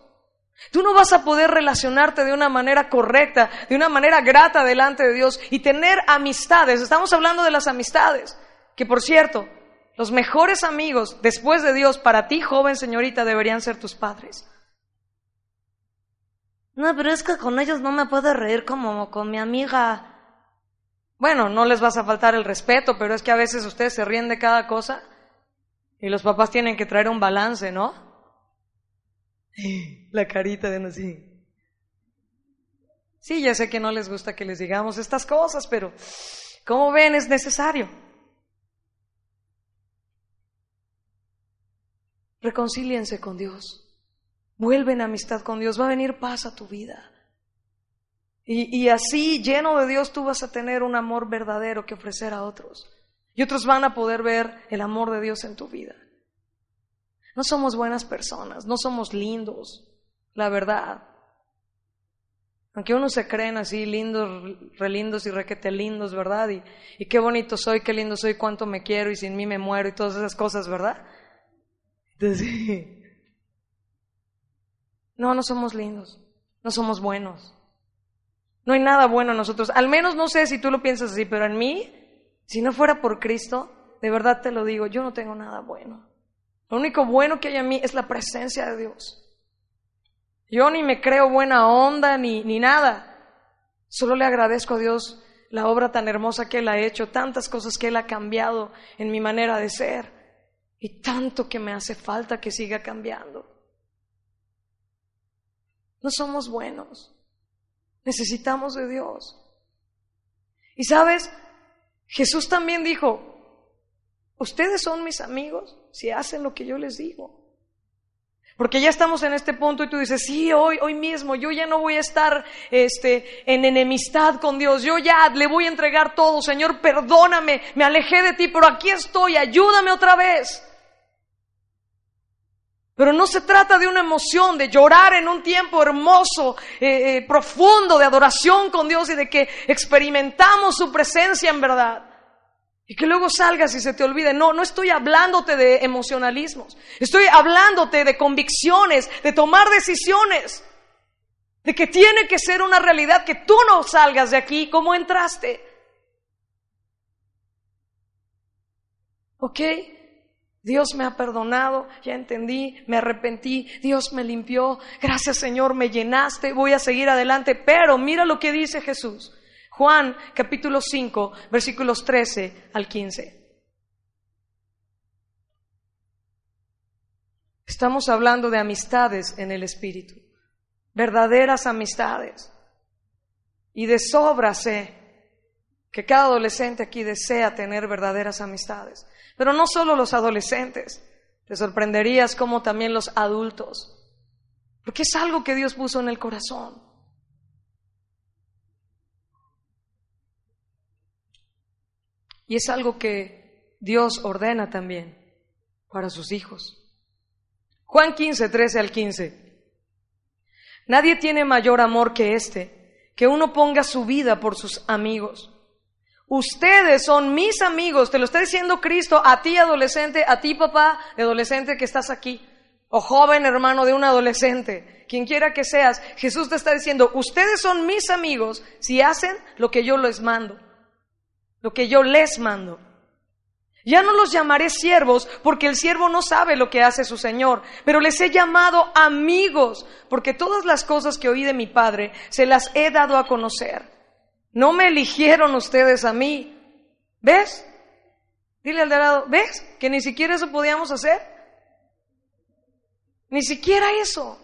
Tú no vas a poder relacionarte de una manera correcta, de una manera grata delante de Dios y tener amistades. Estamos hablando de las amistades, que por cierto, los mejores amigos después de Dios para ti, joven señorita, deberían ser tus padres. No, pero es que con ellos no me puedo reír como con mi amiga. Bueno, no les vas a faltar el respeto, pero es que a veces ustedes se ríen de cada cosa y los papás tienen que traer un balance, ¿no? [LAUGHS] La carita de así. Sí, ya sé que no les gusta que les digamos estas cosas, pero como ven es necesario. Reconcíliense con Dios. Vuelven amistad con Dios. Va a venir paz a tu vida. Y, y, así, lleno de Dios, tú vas a tener un amor verdadero que ofrecer a otros. Y otros van a poder ver el amor de Dios en tu vida. No somos buenas personas, no somos lindos, la verdad. Aunque uno se creen así lindos, relindos y requete lindos, ¿verdad? Y, y qué bonito soy, qué lindo soy, cuánto me quiero y sin mí me muero y todas esas cosas, ¿verdad? Entonces, [LAUGHS] no, no somos lindos, no somos buenos. No hay nada bueno en nosotros. Al menos no sé si tú lo piensas así, pero en mí, si no fuera por Cristo, de verdad te lo digo, yo no tengo nada bueno. Lo único bueno que hay en mí es la presencia de Dios. Yo ni me creo buena onda ni, ni nada. Solo le agradezco a Dios la obra tan hermosa que Él ha hecho, tantas cosas que Él ha cambiado en mi manera de ser y tanto que me hace falta que siga cambiando. No somos buenos, necesitamos de Dios. Y sabes, Jesús también dijo, ustedes son mis amigos si hacen lo que yo les digo. Porque ya estamos en este punto y tú dices, sí, hoy, hoy mismo, yo ya no voy a estar este, en enemistad con Dios, yo ya le voy a entregar todo, Señor, perdóname, me alejé de ti, pero aquí estoy, ayúdame otra vez. Pero no se trata de una emoción, de llorar en un tiempo hermoso, eh, eh, profundo, de adoración con Dios y de que experimentamos su presencia en verdad. Y que luego salgas y se te olvide. No, no estoy hablándote de emocionalismos. Estoy hablándote de convicciones, de tomar decisiones. De que tiene que ser una realidad que tú no salgas de aquí como entraste. ¿Ok? Dios me ha perdonado, ya entendí, me arrepentí, Dios me limpió, gracias Señor, me llenaste, voy a seguir adelante. Pero mira lo que dice Jesús. Juan capítulo 5, versículos 13 al 15. Estamos hablando de amistades en el Espíritu, verdaderas amistades. Y de sobra sé que cada adolescente aquí desea tener verdaderas amistades. Pero no solo los adolescentes, te sorprenderías como también los adultos, porque es algo que Dios puso en el corazón. Y es algo que Dios ordena también para sus hijos. Juan 15, 13 al 15. Nadie tiene mayor amor que este, que uno ponga su vida por sus amigos. Ustedes son mis amigos, te lo está diciendo Cristo a ti adolescente, a ti papá de adolescente que estás aquí, o joven hermano de un adolescente, quien quiera que seas, Jesús te está diciendo, ustedes son mis amigos si hacen lo que yo les mando lo que yo les mando. Ya no los llamaré siervos porque el siervo no sabe lo que hace su Señor, pero les he llamado amigos porque todas las cosas que oí de mi Padre se las he dado a conocer. No me eligieron ustedes a mí. ¿Ves? Dile al de lado, ¿ves? Que ni siquiera eso podíamos hacer. Ni siquiera eso.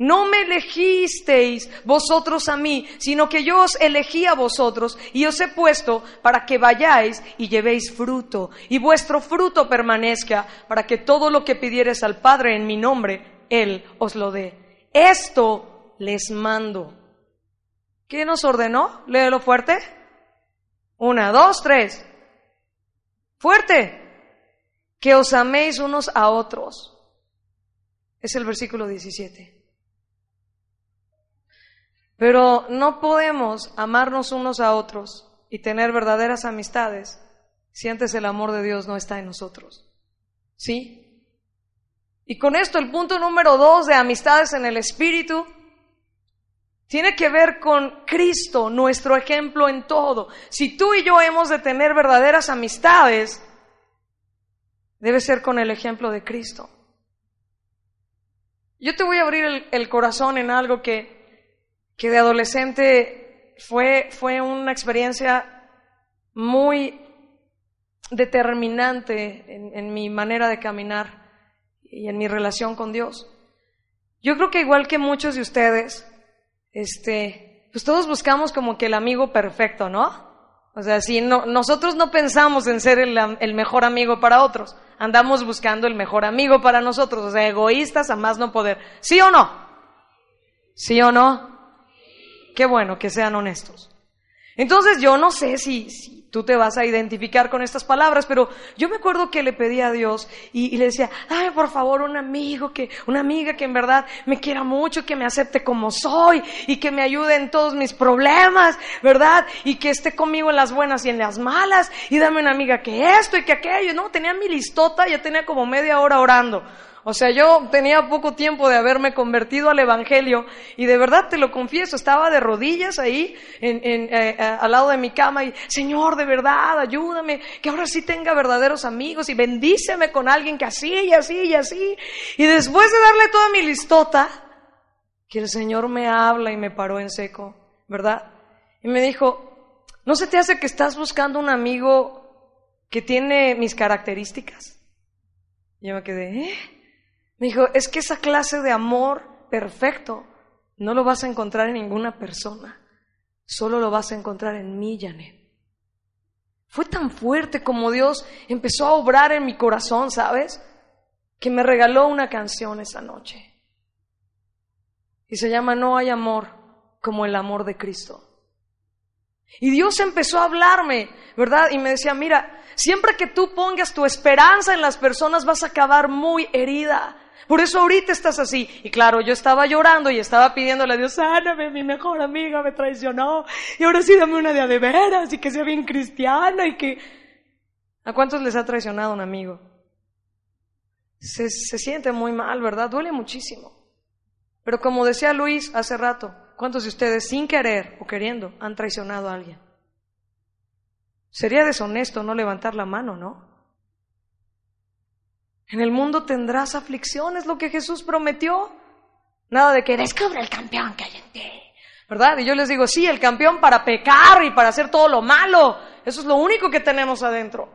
No me elegisteis vosotros a mí, sino que yo os elegí a vosotros y os he puesto para que vayáis y llevéis fruto, y vuestro fruto permanezca, para que todo lo que pidieres al Padre en mi nombre, Él os lo dé. Esto les mando. ¿Quién nos ordenó? Léelo fuerte. Una, dos, tres. Fuerte. Que os améis unos a otros. Es el versículo 17. Pero no podemos amarnos unos a otros y tener verdaderas amistades si antes el amor de Dios no está en nosotros. ¿Sí? Y con esto el punto número dos de amistades en el Espíritu tiene que ver con Cristo, nuestro ejemplo en todo. Si tú y yo hemos de tener verdaderas amistades, debe ser con el ejemplo de Cristo. Yo te voy a abrir el, el corazón en algo que que de adolescente fue, fue una experiencia muy determinante en, mi manera de caminar y en mi relación con Dios. Yo creo que igual que muchos de ustedes, este, pues todos buscamos como que el amigo perfecto, ¿no? O sea, si no, nosotros no pensamos en ser el, el, mejor amigo para otros, andamos buscando el mejor amigo para nosotros, o sea, egoístas a más no poder. ¿Sí o no? ¿Sí o no? Qué bueno que sean honestos. Entonces yo no sé si, si, tú te vas a identificar con estas palabras, pero yo me acuerdo que le pedí a Dios y, le decía, ay, por favor, un amigo, que, una amiga que en verdad me quiera mucho, que me acepte como soy y que me ayude en todos mis problemas, ¿verdad? Y que esté conmigo en las buenas y en las malas y dame una amiga que esto y que aquello, ¿no? Tenía mi listota, ya tenía como media hora orando. O sea, yo tenía poco tiempo de haberme convertido al Evangelio y de verdad te lo confieso, estaba de rodillas ahí en, eh, eh, al lado de mi cama y, Señor, de verdad, ayúdame, que ahora sí tenga verdaderos amigos y bendíceme con alguien que así y así y así. Y después de darle toda mi listota, que el Señor me habla y me paró en seco, ¿verdad? Y me dijo, ¿no se te hace que estás buscando un amigo que tiene mis características? Y yo me quedé, ¿eh? Me dijo, es que esa clase de amor perfecto no lo vas a encontrar en ninguna persona, solo lo vas a encontrar en mí, Janet. Fue tan fuerte como Dios empezó a obrar en mi corazón, ¿sabes? Que me regaló una canción esa noche. Y se llama No hay amor como el amor de Cristo. Y Dios empezó a hablarme, ¿verdad? Y me decía, mira, siempre que tú pongas tu esperanza en las personas vas a acabar muy herida. Por eso ahorita estás así. Y claro, yo estaba llorando y estaba pidiéndole a Dios, sáname, mi mejor amiga me traicionó. Y ahora sí dame una de a de veras y que sea bien cristiana y que... ¿A cuántos les ha traicionado un amigo? Se, se siente muy mal, ¿verdad? Duele muchísimo. Pero como decía Luis hace rato, ¿cuántos de ustedes sin querer o queriendo han traicionado a alguien? Sería deshonesto no levantar la mano, ¿no? En el mundo tendrás aflicción, es lo que Jesús prometió. Nada de que descubre el campeón que hay en ti. ¿Verdad? Y yo les digo, sí, el campeón para pecar y para hacer todo lo malo. Eso es lo único que tenemos adentro.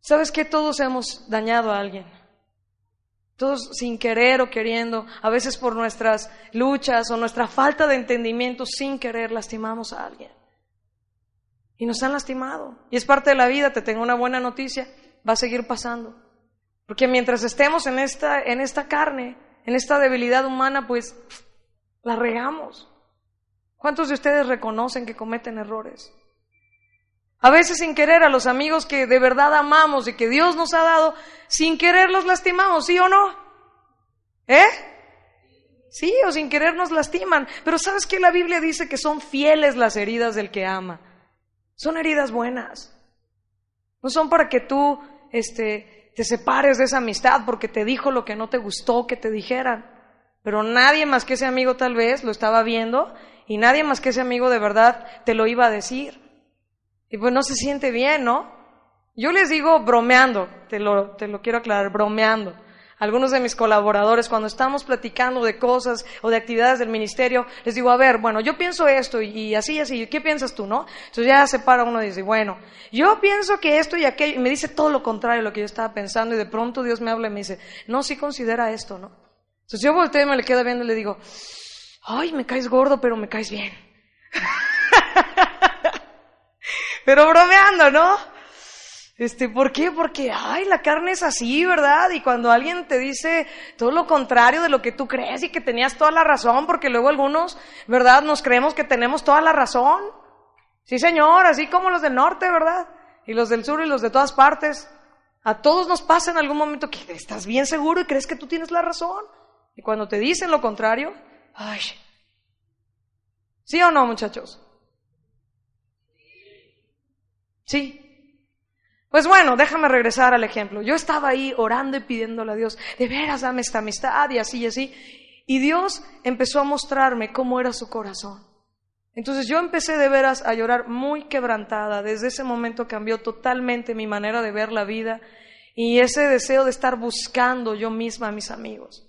¿Sabes qué? Todos hemos dañado a alguien. Todos sin querer o queriendo, a veces por nuestras luchas o nuestra falta de entendimiento, sin querer lastimamos a alguien. Y nos han lastimado. Y es parte de la vida, te tengo una buena noticia, va a seguir pasando. Porque mientras estemos en esta, en esta carne, en esta debilidad humana, pues la regamos. ¿Cuántos de ustedes reconocen que cometen errores? A veces sin querer a los amigos que de verdad amamos y que Dios nos ha dado, sin querer los lastimamos, ¿sí o no? ¿Eh? Sí, o sin querer nos lastiman. Pero ¿sabes que la Biblia dice que son fieles las heridas del que ama? Son heridas buenas. No son para que tú este, te separes de esa amistad porque te dijo lo que no te gustó que te dijeran. Pero nadie más que ese amigo tal vez lo estaba viendo y nadie más que ese amigo de verdad te lo iba a decir. Y pues no se siente bien, ¿no? Yo les digo bromeando, te lo, te lo quiero aclarar, bromeando. Algunos de mis colaboradores, cuando estamos platicando de cosas o de actividades del ministerio, les digo, a ver, bueno, yo pienso esto y, así y así, ¿qué piensas tú, no? Entonces ya se para uno y dice, bueno, yo pienso que esto y aquello, y me dice todo lo contrario de lo que yo estaba pensando, y de pronto Dios me habla y me dice, no, sí considera esto, ¿no? Entonces yo volteo y me le quedo viendo y le digo, ay, me caes gordo, pero me caes bien. [LAUGHS] pero bromeando, ¿no? Este, ¿por qué? Porque, ay, la carne es así, ¿verdad? Y cuando alguien te dice todo lo contrario de lo que tú crees y que tenías toda la razón, porque luego algunos, ¿verdad? Nos creemos que tenemos toda la razón. Sí, señor, así como los del norte, ¿verdad? Y los del sur y los de todas partes. A todos nos pasa en algún momento que estás bien seguro y crees que tú tienes la razón. Y cuando te dicen lo contrario, ay. ¿Sí o no, muchachos? Sí, pues bueno, déjame regresar al ejemplo. Yo estaba ahí orando y pidiéndole a Dios, de veras dame esta amistad y así y así. Y Dios empezó a mostrarme cómo era su corazón. Entonces yo empecé de veras a llorar muy quebrantada. Desde ese momento cambió totalmente mi manera de ver la vida y ese deseo de estar buscando yo misma a mis amigos.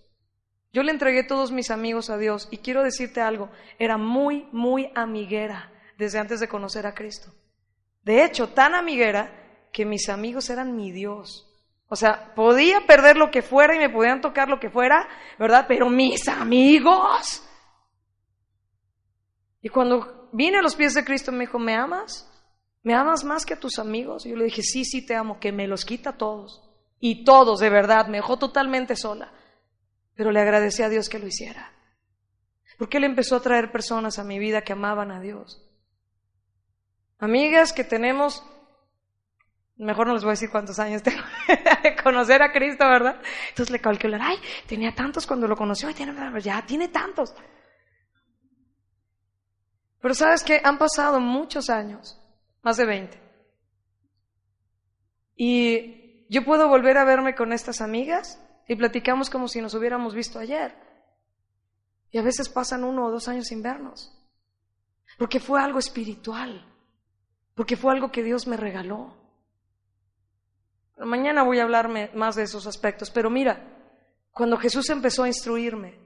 Yo le entregué todos mis amigos a Dios y quiero decirte algo, era muy, muy amiguera desde antes de conocer a Cristo. De hecho, tan amiguera que mis amigos eran mi Dios. O sea, podía perder lo que fuera y me podían tocar lo que fuera, ¿verdad? Pero mis amigos. Y cuando vine a los pies de Cristo me dijo, ¿me amas? ¿Me amas más que a tus amigos? Y yo le dije, sí, sí te amo, que me los quita a todos. Y todos, de verdad, me dejó totalmente sola. Pero le agradecí a Dios que lo hiciera. Porque Él empezó a traer personas a mi vida que amaban a Dios. Amigas que tenemos Mejor no les voy a decir cuántos años [LAUGHS] tengo de conocer a Cristo, ¿verdad? Entonces le calculan, ay, tenía tantos cuando lo conoció, ya tiene tantos. Pero sabes que han pasado muchos años, más de 20. Y yo puedo volver a verme con estas amigas y platicamos como si nos hubiéramos visto ayer. Y a veces pasan uno o dos años sin vernos. Porque fue algo espiritual. Porque fue algo que Dios me regaló. Mañana voy a hablar más de esos aspectos, pero mira, cuando Jesús empezó a instruirme,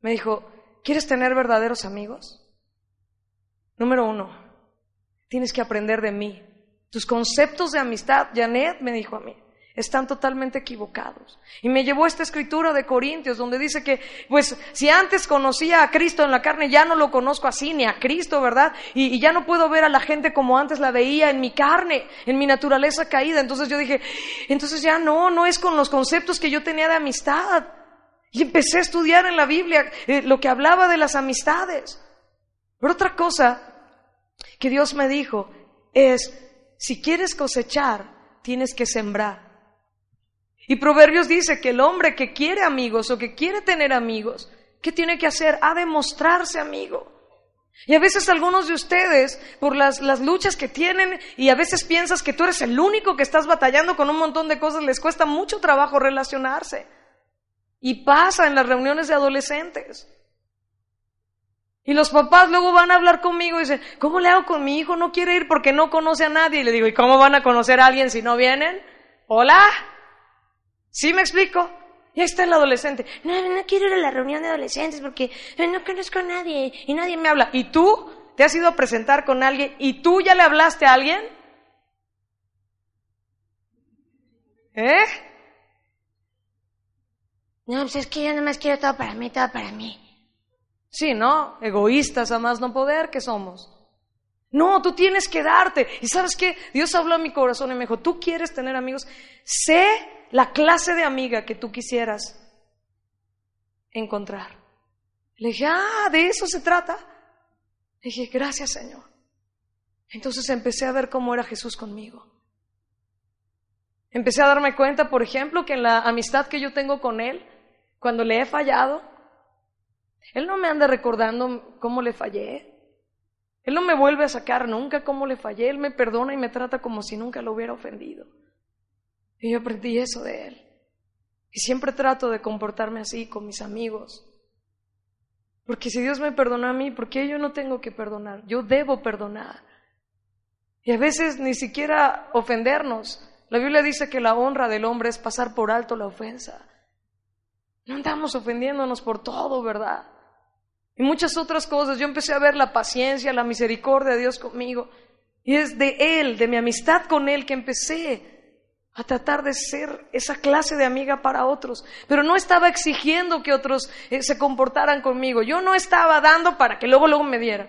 me dijo, ¿quieres tener verdaderos amigos? Número uno, tienes que aprender de mí. Tus conceptos de amistad, Janet me dijo a mí, están totalmente equivocados. Y me llevó esta escritura de Corintios donde dice que, pues, si antes conocía a Cristo en la carne, ya no lo conozco así, ni a Cristo, ¿verdad? Y, ya no puedo ver a la gente como antes la veía en mi carne, en mi naturaleza caída. Entonces yo dije, entonces ya no, no es con los conceptos que yo tenía de amistad. Y empecé a estudiar en la Biblia eh, lo que hablaba de las amistades. Pero otra cosa que Dios me dijo es, si quieres cosechar, tienes que sembrar. Y Proverbios dice que el hombre que quiere amigos o que quiere tener amigos, ¿qué tiene que hacer? Ha de mostrarse amigo. Y a veces algunos de ustedes, por las, las, luchas que tienen, y a veces piensas que tú eres el único que estás batallando con un montón de cosas, les cuesta mucho trabajo relacionarse. Y pasa en las reuniones de adolescentes. Y los papás luego van a hablar conmigo y dicen, ¿cómo le hago con mi hijo? No quiere ir porque no conoce a nadie. Y le digo, ¿y cómo van a conocer a alguien si no vienen? Hola. ¿Sí me explico? Y ahí está el adolescente. No, no quiero ir a la reunión de adolescentes porque no conozco a nadie y nadie me habla. ¿Y tú te has ido a presentar con alguien y tú ya le hablaste a alguien? ¿Eh? No, pues es que yo más quiero todo para mí, todo para mí. Sí, ¿no? Egoístas a más no poder que somos. No, tú tienes que darte. Y sabes qué? Dios habló a mi corazón y me dijo, tú quieres tener amigos. Sé la clase de amiga que tú quisieras encontrar. Le dije, ah, de eso se trata. Le dije, gracias Señor. Entonces empecé a ver cómo era Jesús conmigo. Empecé a darme cuenta, por ejemplo, que en la amistad que yo tengo con Él, cuando le he fallado, Él no me anda recordando cómo le fallé. Él no me vuelve a sacar nunca cómo le fallé. Él me perdona y me trata como si nunca lo hubiera ofendido. Y yo aprendí eso de él. Y siempre trato de comportarme así con mis amigos. Porque si Dios me perdonó a mí, ¿por qué yo no tengo que perdonar? Yo debo perdonar. Y a veces ni siquiera ofendernos. La Biblia dice que la honra del hombre es pasar por alto la ofensa. No andamos ofendiéndonos por todo, ¿verdad? Y muchas otras cosas. Yo empecé a ver la paciencia, la misericordia de Dios conmigo. Y es de Él, de mi amistad con Él, que empecé a tratar de ser esa clase de amiga para otros. Pero no estaba exigiendo que otros eh, se comportaran conmigo. Yo no estaba dando para que luego, luego me dieran.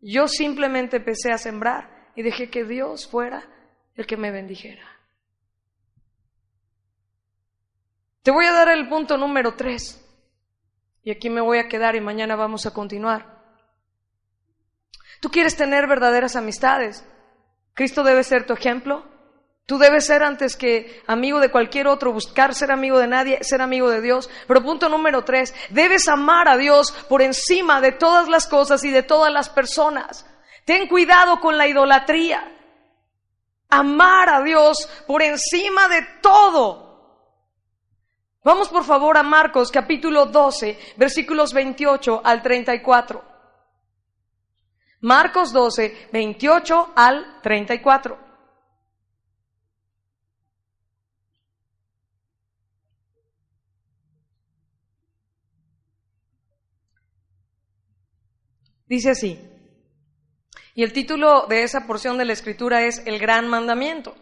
Yo simplemente empecé a sembrar y dejé que Dios fuera el que me bendijera. Te voy a dar el punto número tres. Y aquí me voy a quedar y mañana vamos a continuar. Tú quieres tener verdaderas amistades. Cristo debe ser tu ejemplo. Tú debes ser antes que amigo de cualquier otro, buscar ser amigo de nadie, ser amigo de Dios. Pero punto número tres, debes amar a Dios por encima de todas las cosas y de todas las personas. Ten cuidado con la idolatría. Amar a Dios por encima de todo. Vamos por favor a Marcos capítulo 12, versículos 28 al 34. Marcos 12, 28 al 34. Dice así, y el título de esa porción de la escritura es El gran mandamiento.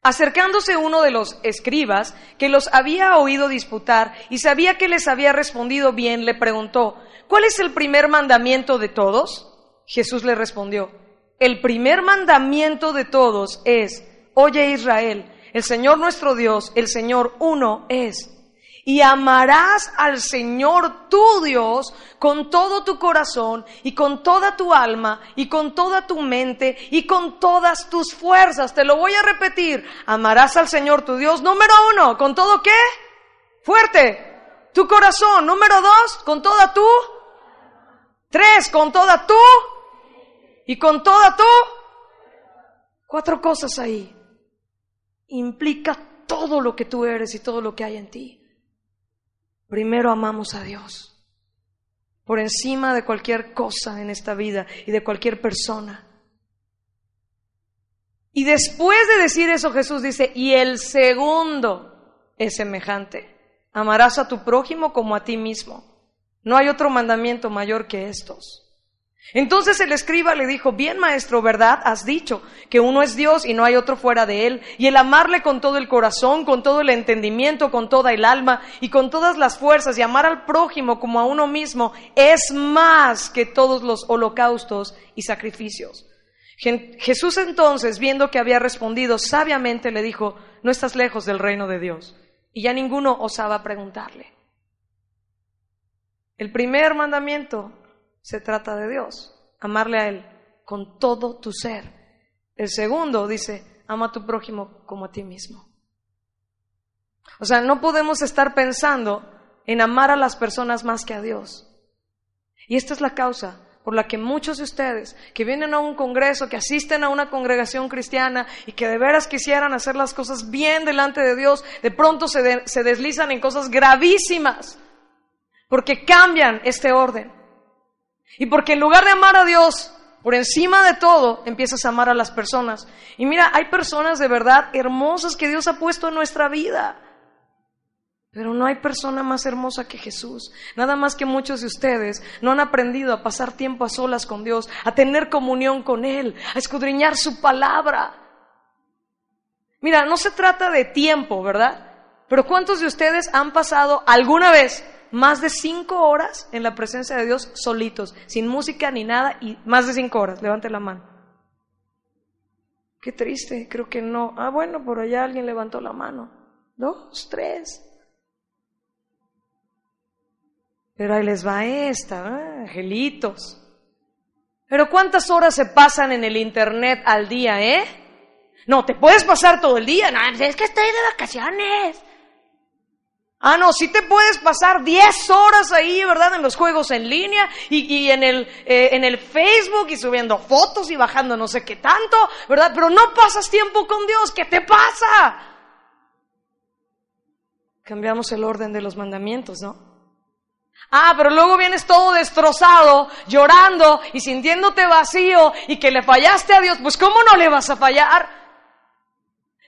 Acercándose uno de los escribas, que los había oído disputar y sabía que les había respondido bien, le preguntó, ¿cuál es el primer mandamiento de todos? Jesús le respondió, el primer mandamiento de todos es, oye Israel, el Señor nuestro Dios, el Señor uno es y amarás al Señor tu Dios con todo tu corazón y con toda tu alma y con toda tu mente y con todas tus fuerzas. Te lo voy a repetir. Amarás al Señor tu Dios. Número uno, ¿con todo qué? Fuerte. Tu corazón. Número dos, con toda tu. Tres, con toda tu. Y con toda tu. Cuatro cosas ahí. Implica todo lo que tú eres y todo lo que hay en ti. Primero amamos a Dios por encima de cualquier cosa en esta vida y de cualquier persona. Y después de decir eso Jesús dice, y el segundo es semejante, amarás a tu prójimo como a ti mismo. No hay otro mandamiento mayor que estos. Entonces el escriba le dijo, bien maestro, ¿verdad? Has dicho que uno es Dios y no hay otro fuera de él, y el amarle con todo el corazón, con todo el entendimiento, con toda el alma y con todas las fuerzas, y amar al prójimo como a uno mismo, es más que todos los holocaustos y sacrificios. Jesús entonces, viendo que había respondido sabiamente, le dijo, no estás lejos del reino de Dios. Y ya ninguno osaba preguntarle. El primer mandamiento se trata de Dios, amarle a Él con todo tu ser. El segundo dice, ama a tu prójimo como a ti mismo. O sea, no podemos estar pensando en amar a las personas más que a Dios. Y esta es la causa por la que muchos de ustedes que vienen a un congreso, que asisten a una congregación cristiana y que de veras quisieran hacer las cosas bien delante de Dios, de pronto se, se deslizan en cosas gravísimas, porque cambian este orden. Y porque en lugar de amar a Dios, por encima de todo, empiezas a amar a las personas. Y mira, hay personas de verdad hermosas que Dios ha puesto en nuestra vida. Pero no hay persona más hermosa que Jesús. Nada más que muchos de ustedes no han aprendido a pasar tiempo a solas con Dios, a tener comunión con Él, a escudriñar su palabra. Mira, no se trata de tiempo, ¿verdad? Pero ¿cuántos de ustedes han pasado alguna vez más de cinco horas en la presencia de Dios solitos, sin música ni nada, y más de cinco horas. Levante la mano. Qué triste, creo que no. Ah, bueno, por allá alguien levantó la mano. Dos, tres. Pero ahí les va esta, ¿eh? angelitos. Pero ¿cuántas horas se pasan en el Internet al día, eh? No, te puedes pasar todo el día. No, es que estoy de vacaciones. Ah, no, sí te puedes pasar 10 horas ahí, ¿verdad? En los juegos en línea y, en, el, eh, en el Facebook y subiendo fotos y bajando no sé qué tanto, ¿verdad? Pero no pasas tiempo con Dios, ¿qué te pasa? Cambiamos el orden de los mandamientos, ¿no? Ah, pero luego vienes todo destrozado, llorando y sintiéndote vacío y que le fallaste a Dios, pues ¿cómo no le vas a fallar?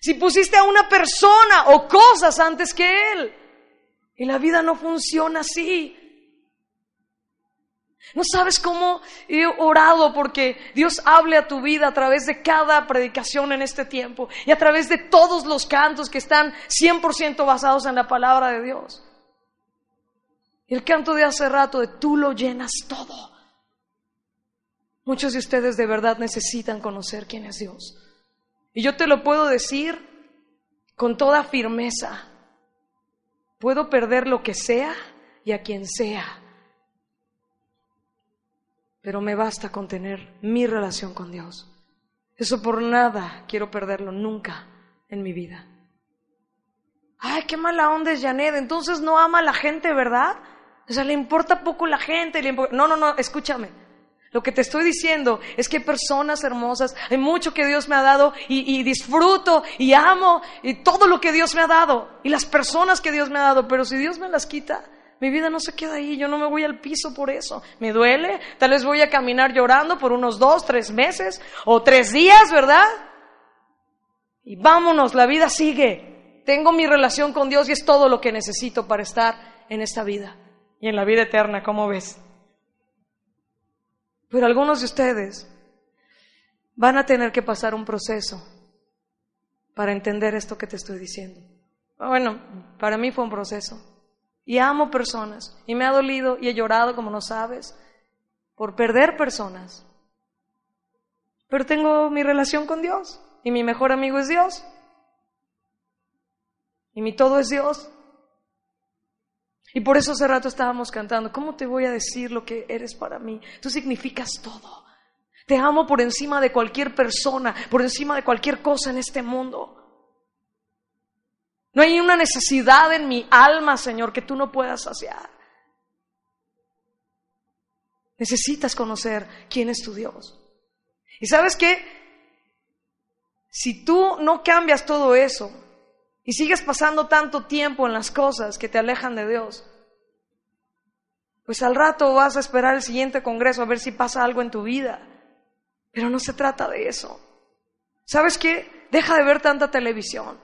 Si pusiste a una persona o cosas antes que Él. Y la vida no funciona así. No sabes cómo he orado porque Dios hable a tu vida a través de cada predicación en este tiempo y a través de todos los cantos que están 100% basados en la palabra de Dios. El canto de hace rato de tú lo llenas todo. Muchos de ustedes de verdad necesitan conocer quién es Dios. Y yo te lo puedo decir con toda firmeza. Puedo perder lo que sea y a quien sea pero me basta con tener mi relación con Dios. Eso por nada quiero perderlo nunca en mi vida. Ay, qué mala onda es Janet, entonces no ama a la gente, ¿verdad? O sea, le importa poco la gente. No, no, no, escúchame. Lo que te estoy diciendo es que hay personas hermosas, hay mucho que Dios me ha dado y, y, disfruto y amo y todo lo que Dios me ha dado y las personas que Dios me ha dado, pero si Dios me las quita, mi vida no se queda ahí, yo no me voy al piso por eso. Me duele, tal vez voy a caminar llorando por unos dos, tres meses o tres días, ¿verdad? Y vámonos, la vida sigue. Tengo mi relación con Dios y es todo lo que necesito para estar en esta vida y en la vida eterna, ¿cómo ves? Pero algunos de ustedes van a tener que pasar un proceso para entender esto que te estoy diciendo. Bueno, para mí fue un proceso. Y amo personas. Y me ha dolido y he llorado, como no sabes, por perder personas. Pero tengo mi relación con Dios. Y mi mejor amigo es Dios. Y mi todo es Dios. Y por eso hace rato estábamos cantando, ¿cómo te voy a decir lo que eres para mí? Tú significas todo. Te amo por encima de cualquier persona, por encima de cualquier cosa en este mundo. No hay una necesidad en mi alma, Señor, que tú no puedas saciar. Necesitas conocer quién es tu Dios. Y sabes qué? Si tú no cambias todo eso y sigues pasando tanto tiempo en las cosas que te alejan de Dios, pues al rato vas a esperar el siguiente congreso a ver si pasa algo en tu vida. Pero no se trata de eso. ¿Sabes qué? Deja de ver tanta televisión.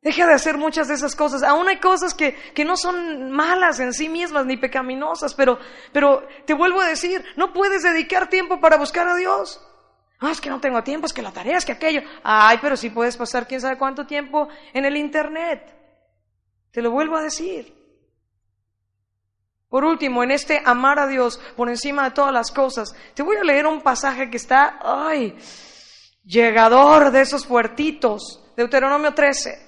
Deja de hacer muchas de esas cosas. Aún hay cosas que, que no son malas en sí mismas ni pecaminosas, pero, pero te vuelvo a decir, no puedes dedicar tiempo para buscar a Dios. Ah, es que no tengo tiempo, es que la tarea, es que aquello. Ay, pero sí puedes pasar quién sabe cuánto tiempo en el Internet. Te lo vuelvo a decir. Por último, en este amar a Dios por encima de todas las cosas, te voy a leer un pasaje que está, ay, llegador de esos fuertitos. Deuteronomio 13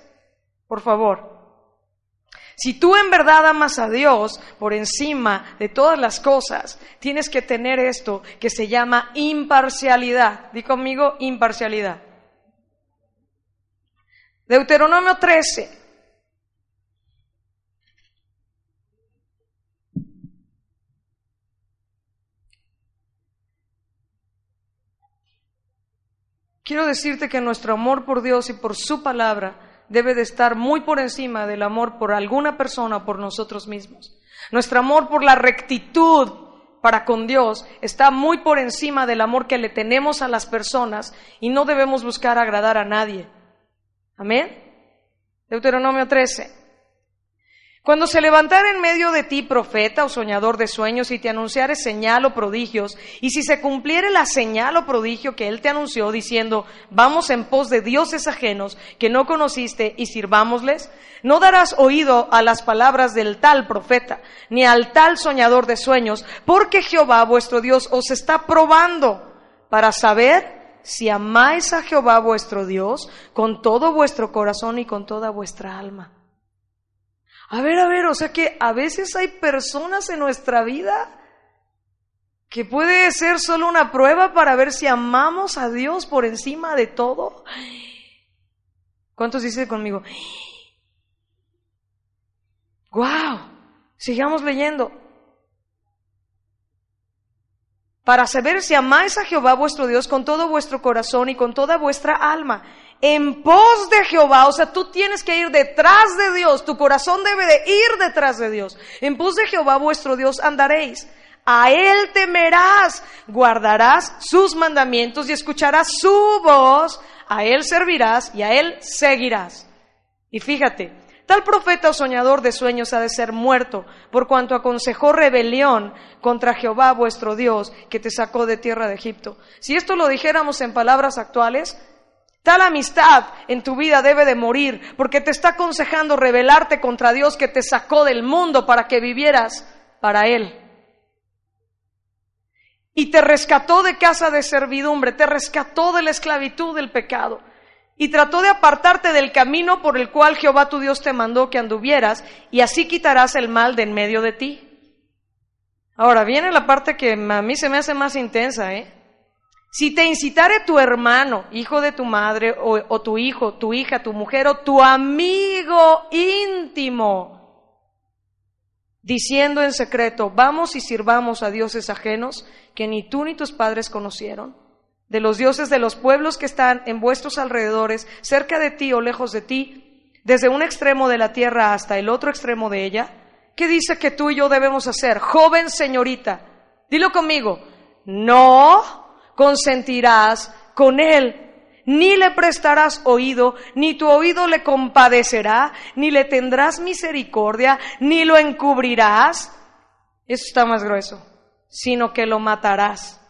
por favor. Si tú en verdad amas a Dios por encima de todas las cosas, tienes que tener esto que se llama imparcialidad. Di conmigo imparcialidad. Deuteronomio 13. Quiero decirte que nuestro amor por Dios y por su palabra debe de estar muy por encima del amor por alguna persona por nosotros mismos. Nuestro amor por la rectitud para con Dios está muy por encima del amor que le tenemos a las personas y no debemos buscar agradar a nadie. Amén. Deuteronomio 13. Cuando se levantara en medio de ti profeta o soñador de sueños y te anunciare señal o prodigios, y si se cumpliere la señal o prodigio que él te anunció diciendo, vamos en pos de dioses ajenos que no conociste y sirvámosles, no darás oído a las palabras del tal profeta, ni al tal soñador de sueños, porque Jehová vuestro Dios os está probando para saber si amáis a Jehová vuestro Dios con todo vuestro corazón y con toda vuestra alma. A ver, a ver, o sea que a veces hay personas en nuestra vida que puede ser solo una prueba para ver si amamos a Dios por encima de todo. ¿Cuántos dicen conmigo? ¡Wow! Sigamos leyendo. Para saber si amáis a Jehová vuestro Dios con todo vuestro corazón y con toda vuestra alma en pos de Jehová, o sea, tú tienes que ir detrás de Dios, tu corazón debe de ir detrás de Dios. En pos de Jehová vuestro Dios andaréis. A Él temerás, guardarás sus mandamientos y escucharás su voz, a Él servirás y a Él seguirás. Y fíjate, Tal profeta o soñador de sueños ha de ser muerto, por cuanto aconsejó rebelión contra Jehová vuestro Dios, que te sacó de tierra de Egipto. Si esto lo dijéramos en palabras actuales, tal amistad en tu vida debe de morir, porque te está aconsejando rebelarte contra Dios que te sacó del mundo para que vivieras para Él. Y te rescató de casa de servidumbre, te rescató de la esclavitud del pecado y trató de apartarte del camino por el cual Jehová tu Dios te mandó que anduvieras, y así quitarás el mal de en medio de ti. Ahora viene la parte que a mí se me hace más intensa, ¿eh? Si te incitare tu hermano, hijo de tu madre, o, o tu hijo, tu hija, tu mujer, o tu amigo íntimo, diciendo en secreto, vamos y sirvamos a dioses ajenos que ni tú ni tus padres conocieron, de los dioses de los pueblos que están en vuestros alrededores, cerca de ti o lejos de ti, desde un extremo de la tierra hasta el otro extremo de ella? ¿Qué dice que tú y yo debemos hacer? Joven señorita, dilo conmigo, no consentirás con él, ni le prestarás oído, ni tu oído le compadecerá, ni le tendrás misericordia, ni lo encubrirás. Eso está más grueso, sino que lo matarás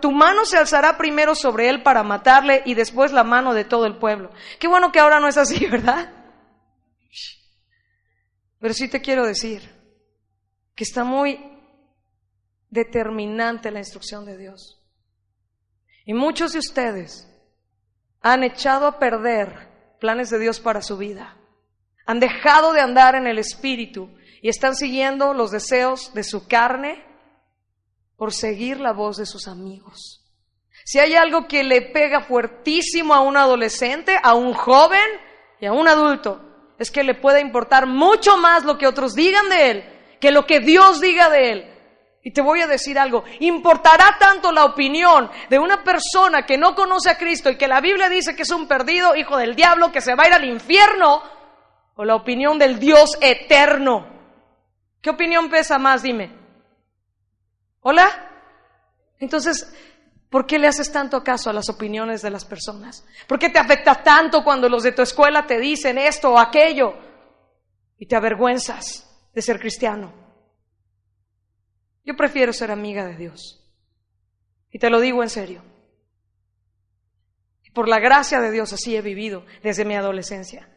tu, mano se alzará primero sobre él para matarle y después la mano de todo el pueblo. Qué bueno que ahora no es así, [LAUGHS] ¿verdad? Pero sí te quiero decir que está muy determinante la instrucción de Dios. Y muchos de ustedes han echado a perder planes de Dios para su vida. Han dejado de andar en el Espíritu y están siguiendo los deseos de su carne por seguir la voz de sus amigos. Si hay algo que le pega fuertísimo a un adolescente, a un joven y a un adulto, es que le puede importar mucho más lo que otros digan de él que lo que Dios diga de él. Y te voy a decir algo, importará tanto la opinión de una persona que no conoce a Cristo y que la Biblia dice que es un perdido, hijo del diablo, que se va a ir al infierno, o la opinión del Dios eterno. ¿Qué opinión pesa más? Dime. ¿Hola? Entonces, ¿por qué le haces tanto caso a las opiniones de las personas? ¿Por qué te afecta tanto cuando los de tu escuela te dicen esto o aquello? Y te avergüenzas de ser cristiano. Yo prefiero ser amiga de Dios. Y te lo digo en serio. Y por la gracia de Dios así he vivido desde mi adolescencia.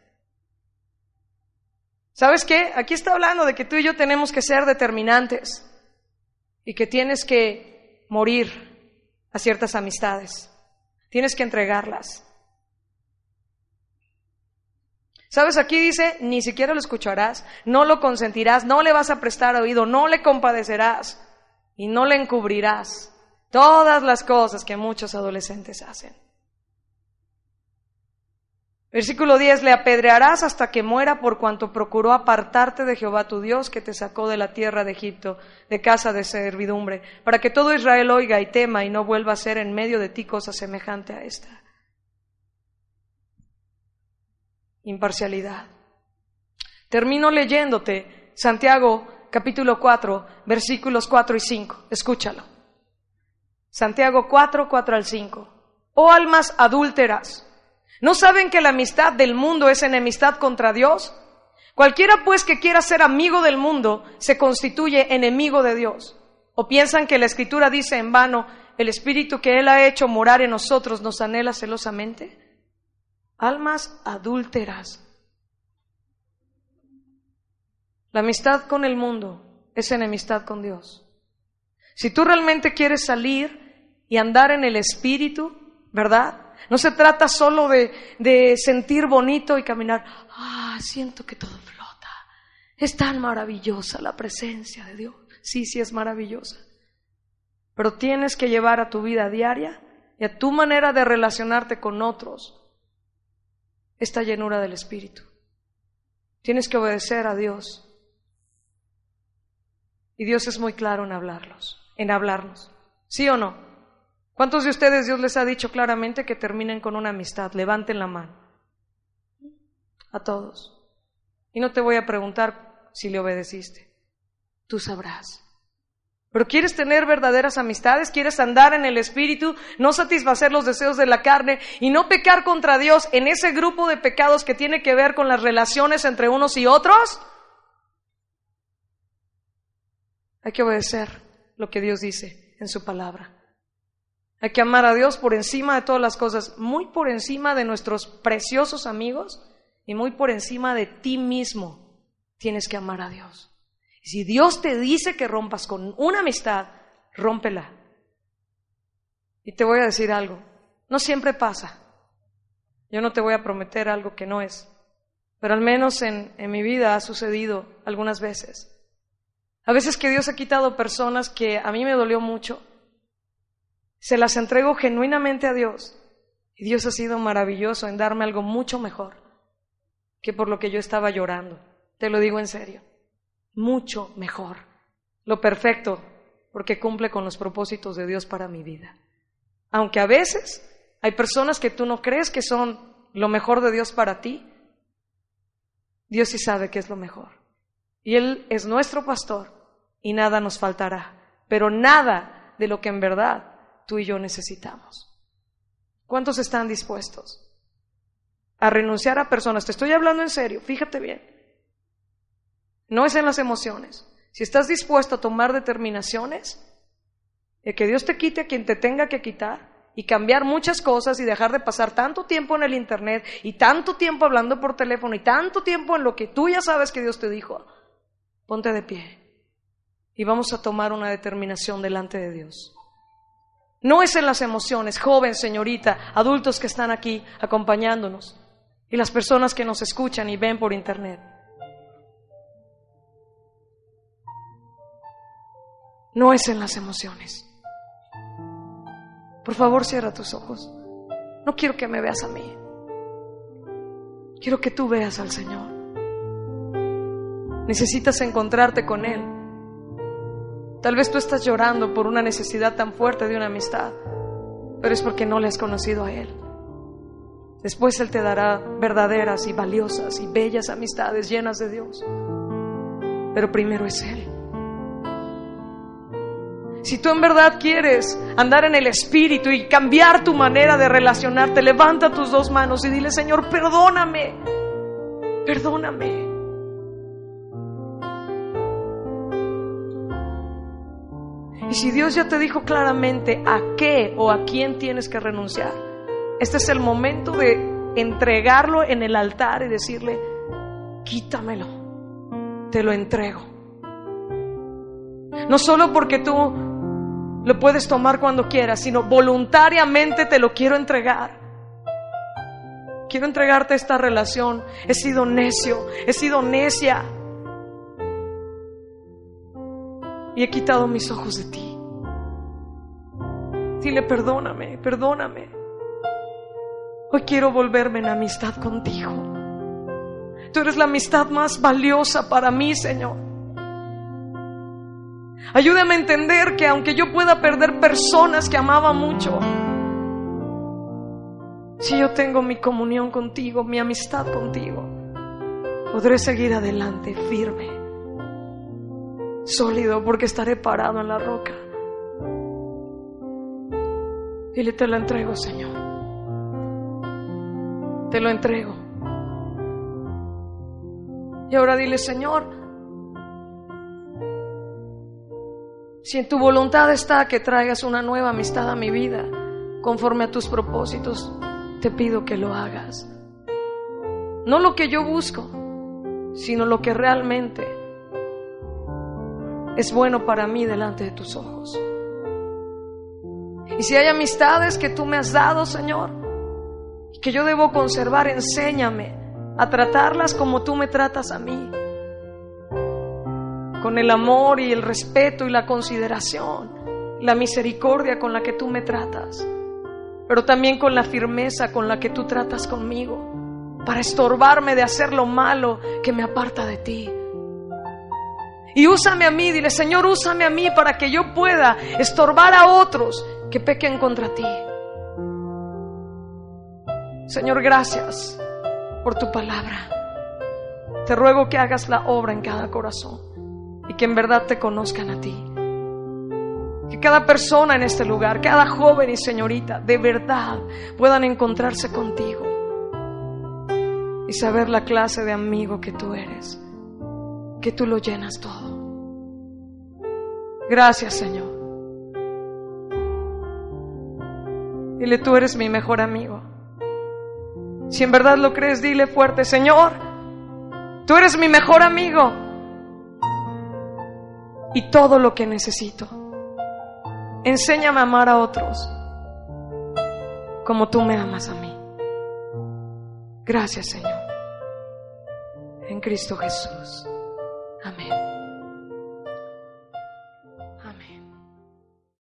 ¿Sabes qué? Aquí está hablando de que tú y yo tenemos que ser determinantes y que tienes que morir a ciertas amistades. Tienes que entregarlas. ¿Sabes? Aquí dice, ni siquiera lo escucharás, no lo consentirás, no le vas a prestar oído, no le compadecerás y no le encubrirás. Todas las cosas que muchos adolescentes hacen. Versículo 10, le apedrearás hasta que muera por cuanto procuró apartarte de Jehová tu Dios que te sacó de la tierra de Egipto, de casa de servidumbre, para que todo Israel oiga y tema y no vuelva a ser en medio de ti cosa semejante a esta. Imparcialidad. Termino leyéndote Santiago capítulo 4, versículos 4 y 5. Escúchalo. Santiago 4, 4 al 5. Oh almas adúlteras ¿No saben que la amistad del mundo es enemistad contra Dios? Cualquiera pues que quiera ser amigo del mundo se constituye enemigo de Dios. ¿O piensan que la escritura dice en vano, el espíritu que Él ha hecho morar en nosotros nos anhela celosamente? Almas adúlteras. La amistad con el mundo es enemistad con Dios. Si tú realmente quieres salir y andar en el espíritu, ¿verdad? No se trata solo de, sentir bonito y caminar, ah, siento que todo flota. Es tan maravillosa la presencia de Dios. Sí, sí es maravillosa. Pero tienes que llevar a tu vida diaria y a tu manera de relacionarte con otros esta llenura del Espíritu. Tienes que obedecer a Dios. Y Dios es muy claro en hablarlos, en hablarnos. ¿Sí o no? ¿Cuántos de ustedes Dios les ha dicho claramente que terminen con una amistad? Levanten la mano. A todos. Y no te voy a preguntar si le obedeciste. Tú sabrás. Pero quieres tener verdaderas amistades, quieres andar en el espíritu, no satisfacer los deseos de la carne y no pecar contra Dios en ese grupo de pecados que tiene que ver con las relaciones entre unos y otros. Hay que obedecer lo que Dios dice en su palabra. Hay que amar a Dios por encima de todas las cosas, muy por encima de nuestros preciosos amigos y muy por encima de ti mismo. Tienes que amar a Dios. Si Dios te dice que rompas con una amistad, rómpela. Y te voy a decir algo, no siempre pasa. Yo no te voy a prometer algo que no es, pero al menos en, en mi vida ha sucedido algunas veces. A veces que Dios ha quitado personas que a mí me dolió mucho, se las entrego genuinamente a Dios y Dios ha sido maravilloso en darme algo mucho mejor que por lo que yo estaba llorando. Te lo digo en serio mucho mejor. Lo perfecto, porque cumple con los propósitos de Dios para mi vida. Aunque a veces hay personas que tú no crees que son lo mejor de Dios para ti, Dios sí sabe que es lo mejor. Y Él es nuestro pastor y nada nos faltará, pero nada de lo que en verdad tú y yo necesitamos. ¿Cuántos están dispuestos a renunciar a personas? Te estoy hablando en serio, fíjate bien. No es en las emociones. Si estás dispuesto a tomar determinaciones, de que Dios te quite a quien te tenga que quitar y cambiar muchas cosas y dejar de pasar tanto tiempo en el Internet y tanto tiempo hablando por teléfono y tanto tiempo en lo que tú ya sabes que Dios te dijo, ponte de pie y vamos a tomar una determinación delante de Dios. No es en las emociones, joven, señorita, adultos que están aquí acompañándonos y las personas que nos escuchan y ven por Internet. No es en las emociones. Por favor, cierra tus ojos. No quiero que me veas a mí. Quiero que tú veas al Señor. Necesitas encontrarte con Él. Tal vez tú estás llorando por una necesidad tan fuerte de una amistad, pero es porque no le has conocido a Él. Después Él te dará verdaderas y valiosas y bellas amistades llenas de Dios. Pero primero es Él. Si tú en verdad quieres andar en el Espíritu y cambiar tu manera de relacionarte, levanta tus dos manos y dile, Señor, perdóname, perdóname. Y si Dios ya te dijo claramente a qué o a quién tienes que renunciar, este es el momento de entregarlo en el altar y decirle, quítamelo, te lo entrego. No solo porque tú lo puedes tomar cuando quieras, sino voluntariamente te lo quiero entregar. Quiero entregarte esta relación. He sido necio, he sido necia. Y he quitado mis ojos de ti. Dile, perdóname, perdóname. Hoy quiero volverme en amistad contigo. Tú eres la amistad más valiosa para mí, Señor. Ayúdame a entender que aunque yo pueda perder personas que amaba mucho, si yo tengo mi comunión contigo, mi amistad contigo, podré seguir adelante firme, sólido, porque estaré parado en la roca. Dile, te lo entrego, Señor. Te lo entrego. Y ahora dile, Señor, Si en tu voluntad está que traigas una nueva amistad a mi vida, conforme a tus propósitos, te pido que lo hagas. No lo que yo busco, sino lo que realmente es bueno para mí delante de tus ojos. Y si hay amistades que tú me has dado, Señor, que yo debo conservar, enséñame a tratarlas como tú me tratas a mí con el amor y el respeto y la consideración, la misericordia con la que tú me tratas, pero también con la firmeza con la que tú tratas conmigo, para estorbarme de hacer lo malo que me aparta de ti. Y úsame a mí, dile, Señor, úsame a mí para que yo pueda estorbar a otros que pequen contra ti. Señor, gracias por tu palabra. Te ruego que hagas la obra en cada corazón y que en verdad te conozcan a ti. Que cada persona en este lugar, cada joven y señorita, de verdad puedan encontrarse contigo y saber la clase de amigo que tú eres, que tú lo llenas todo. Gracias, Señor. Dile, tú eres mi mejor amigo. Si en verdad lo crees, dile fuerte, Señor, tú eres mi mejor amigo y todo lo que necesito. Enséñame a amar a otros como tú me amas a mí. Gracias, Señor. En Cristo Jesús. Amén.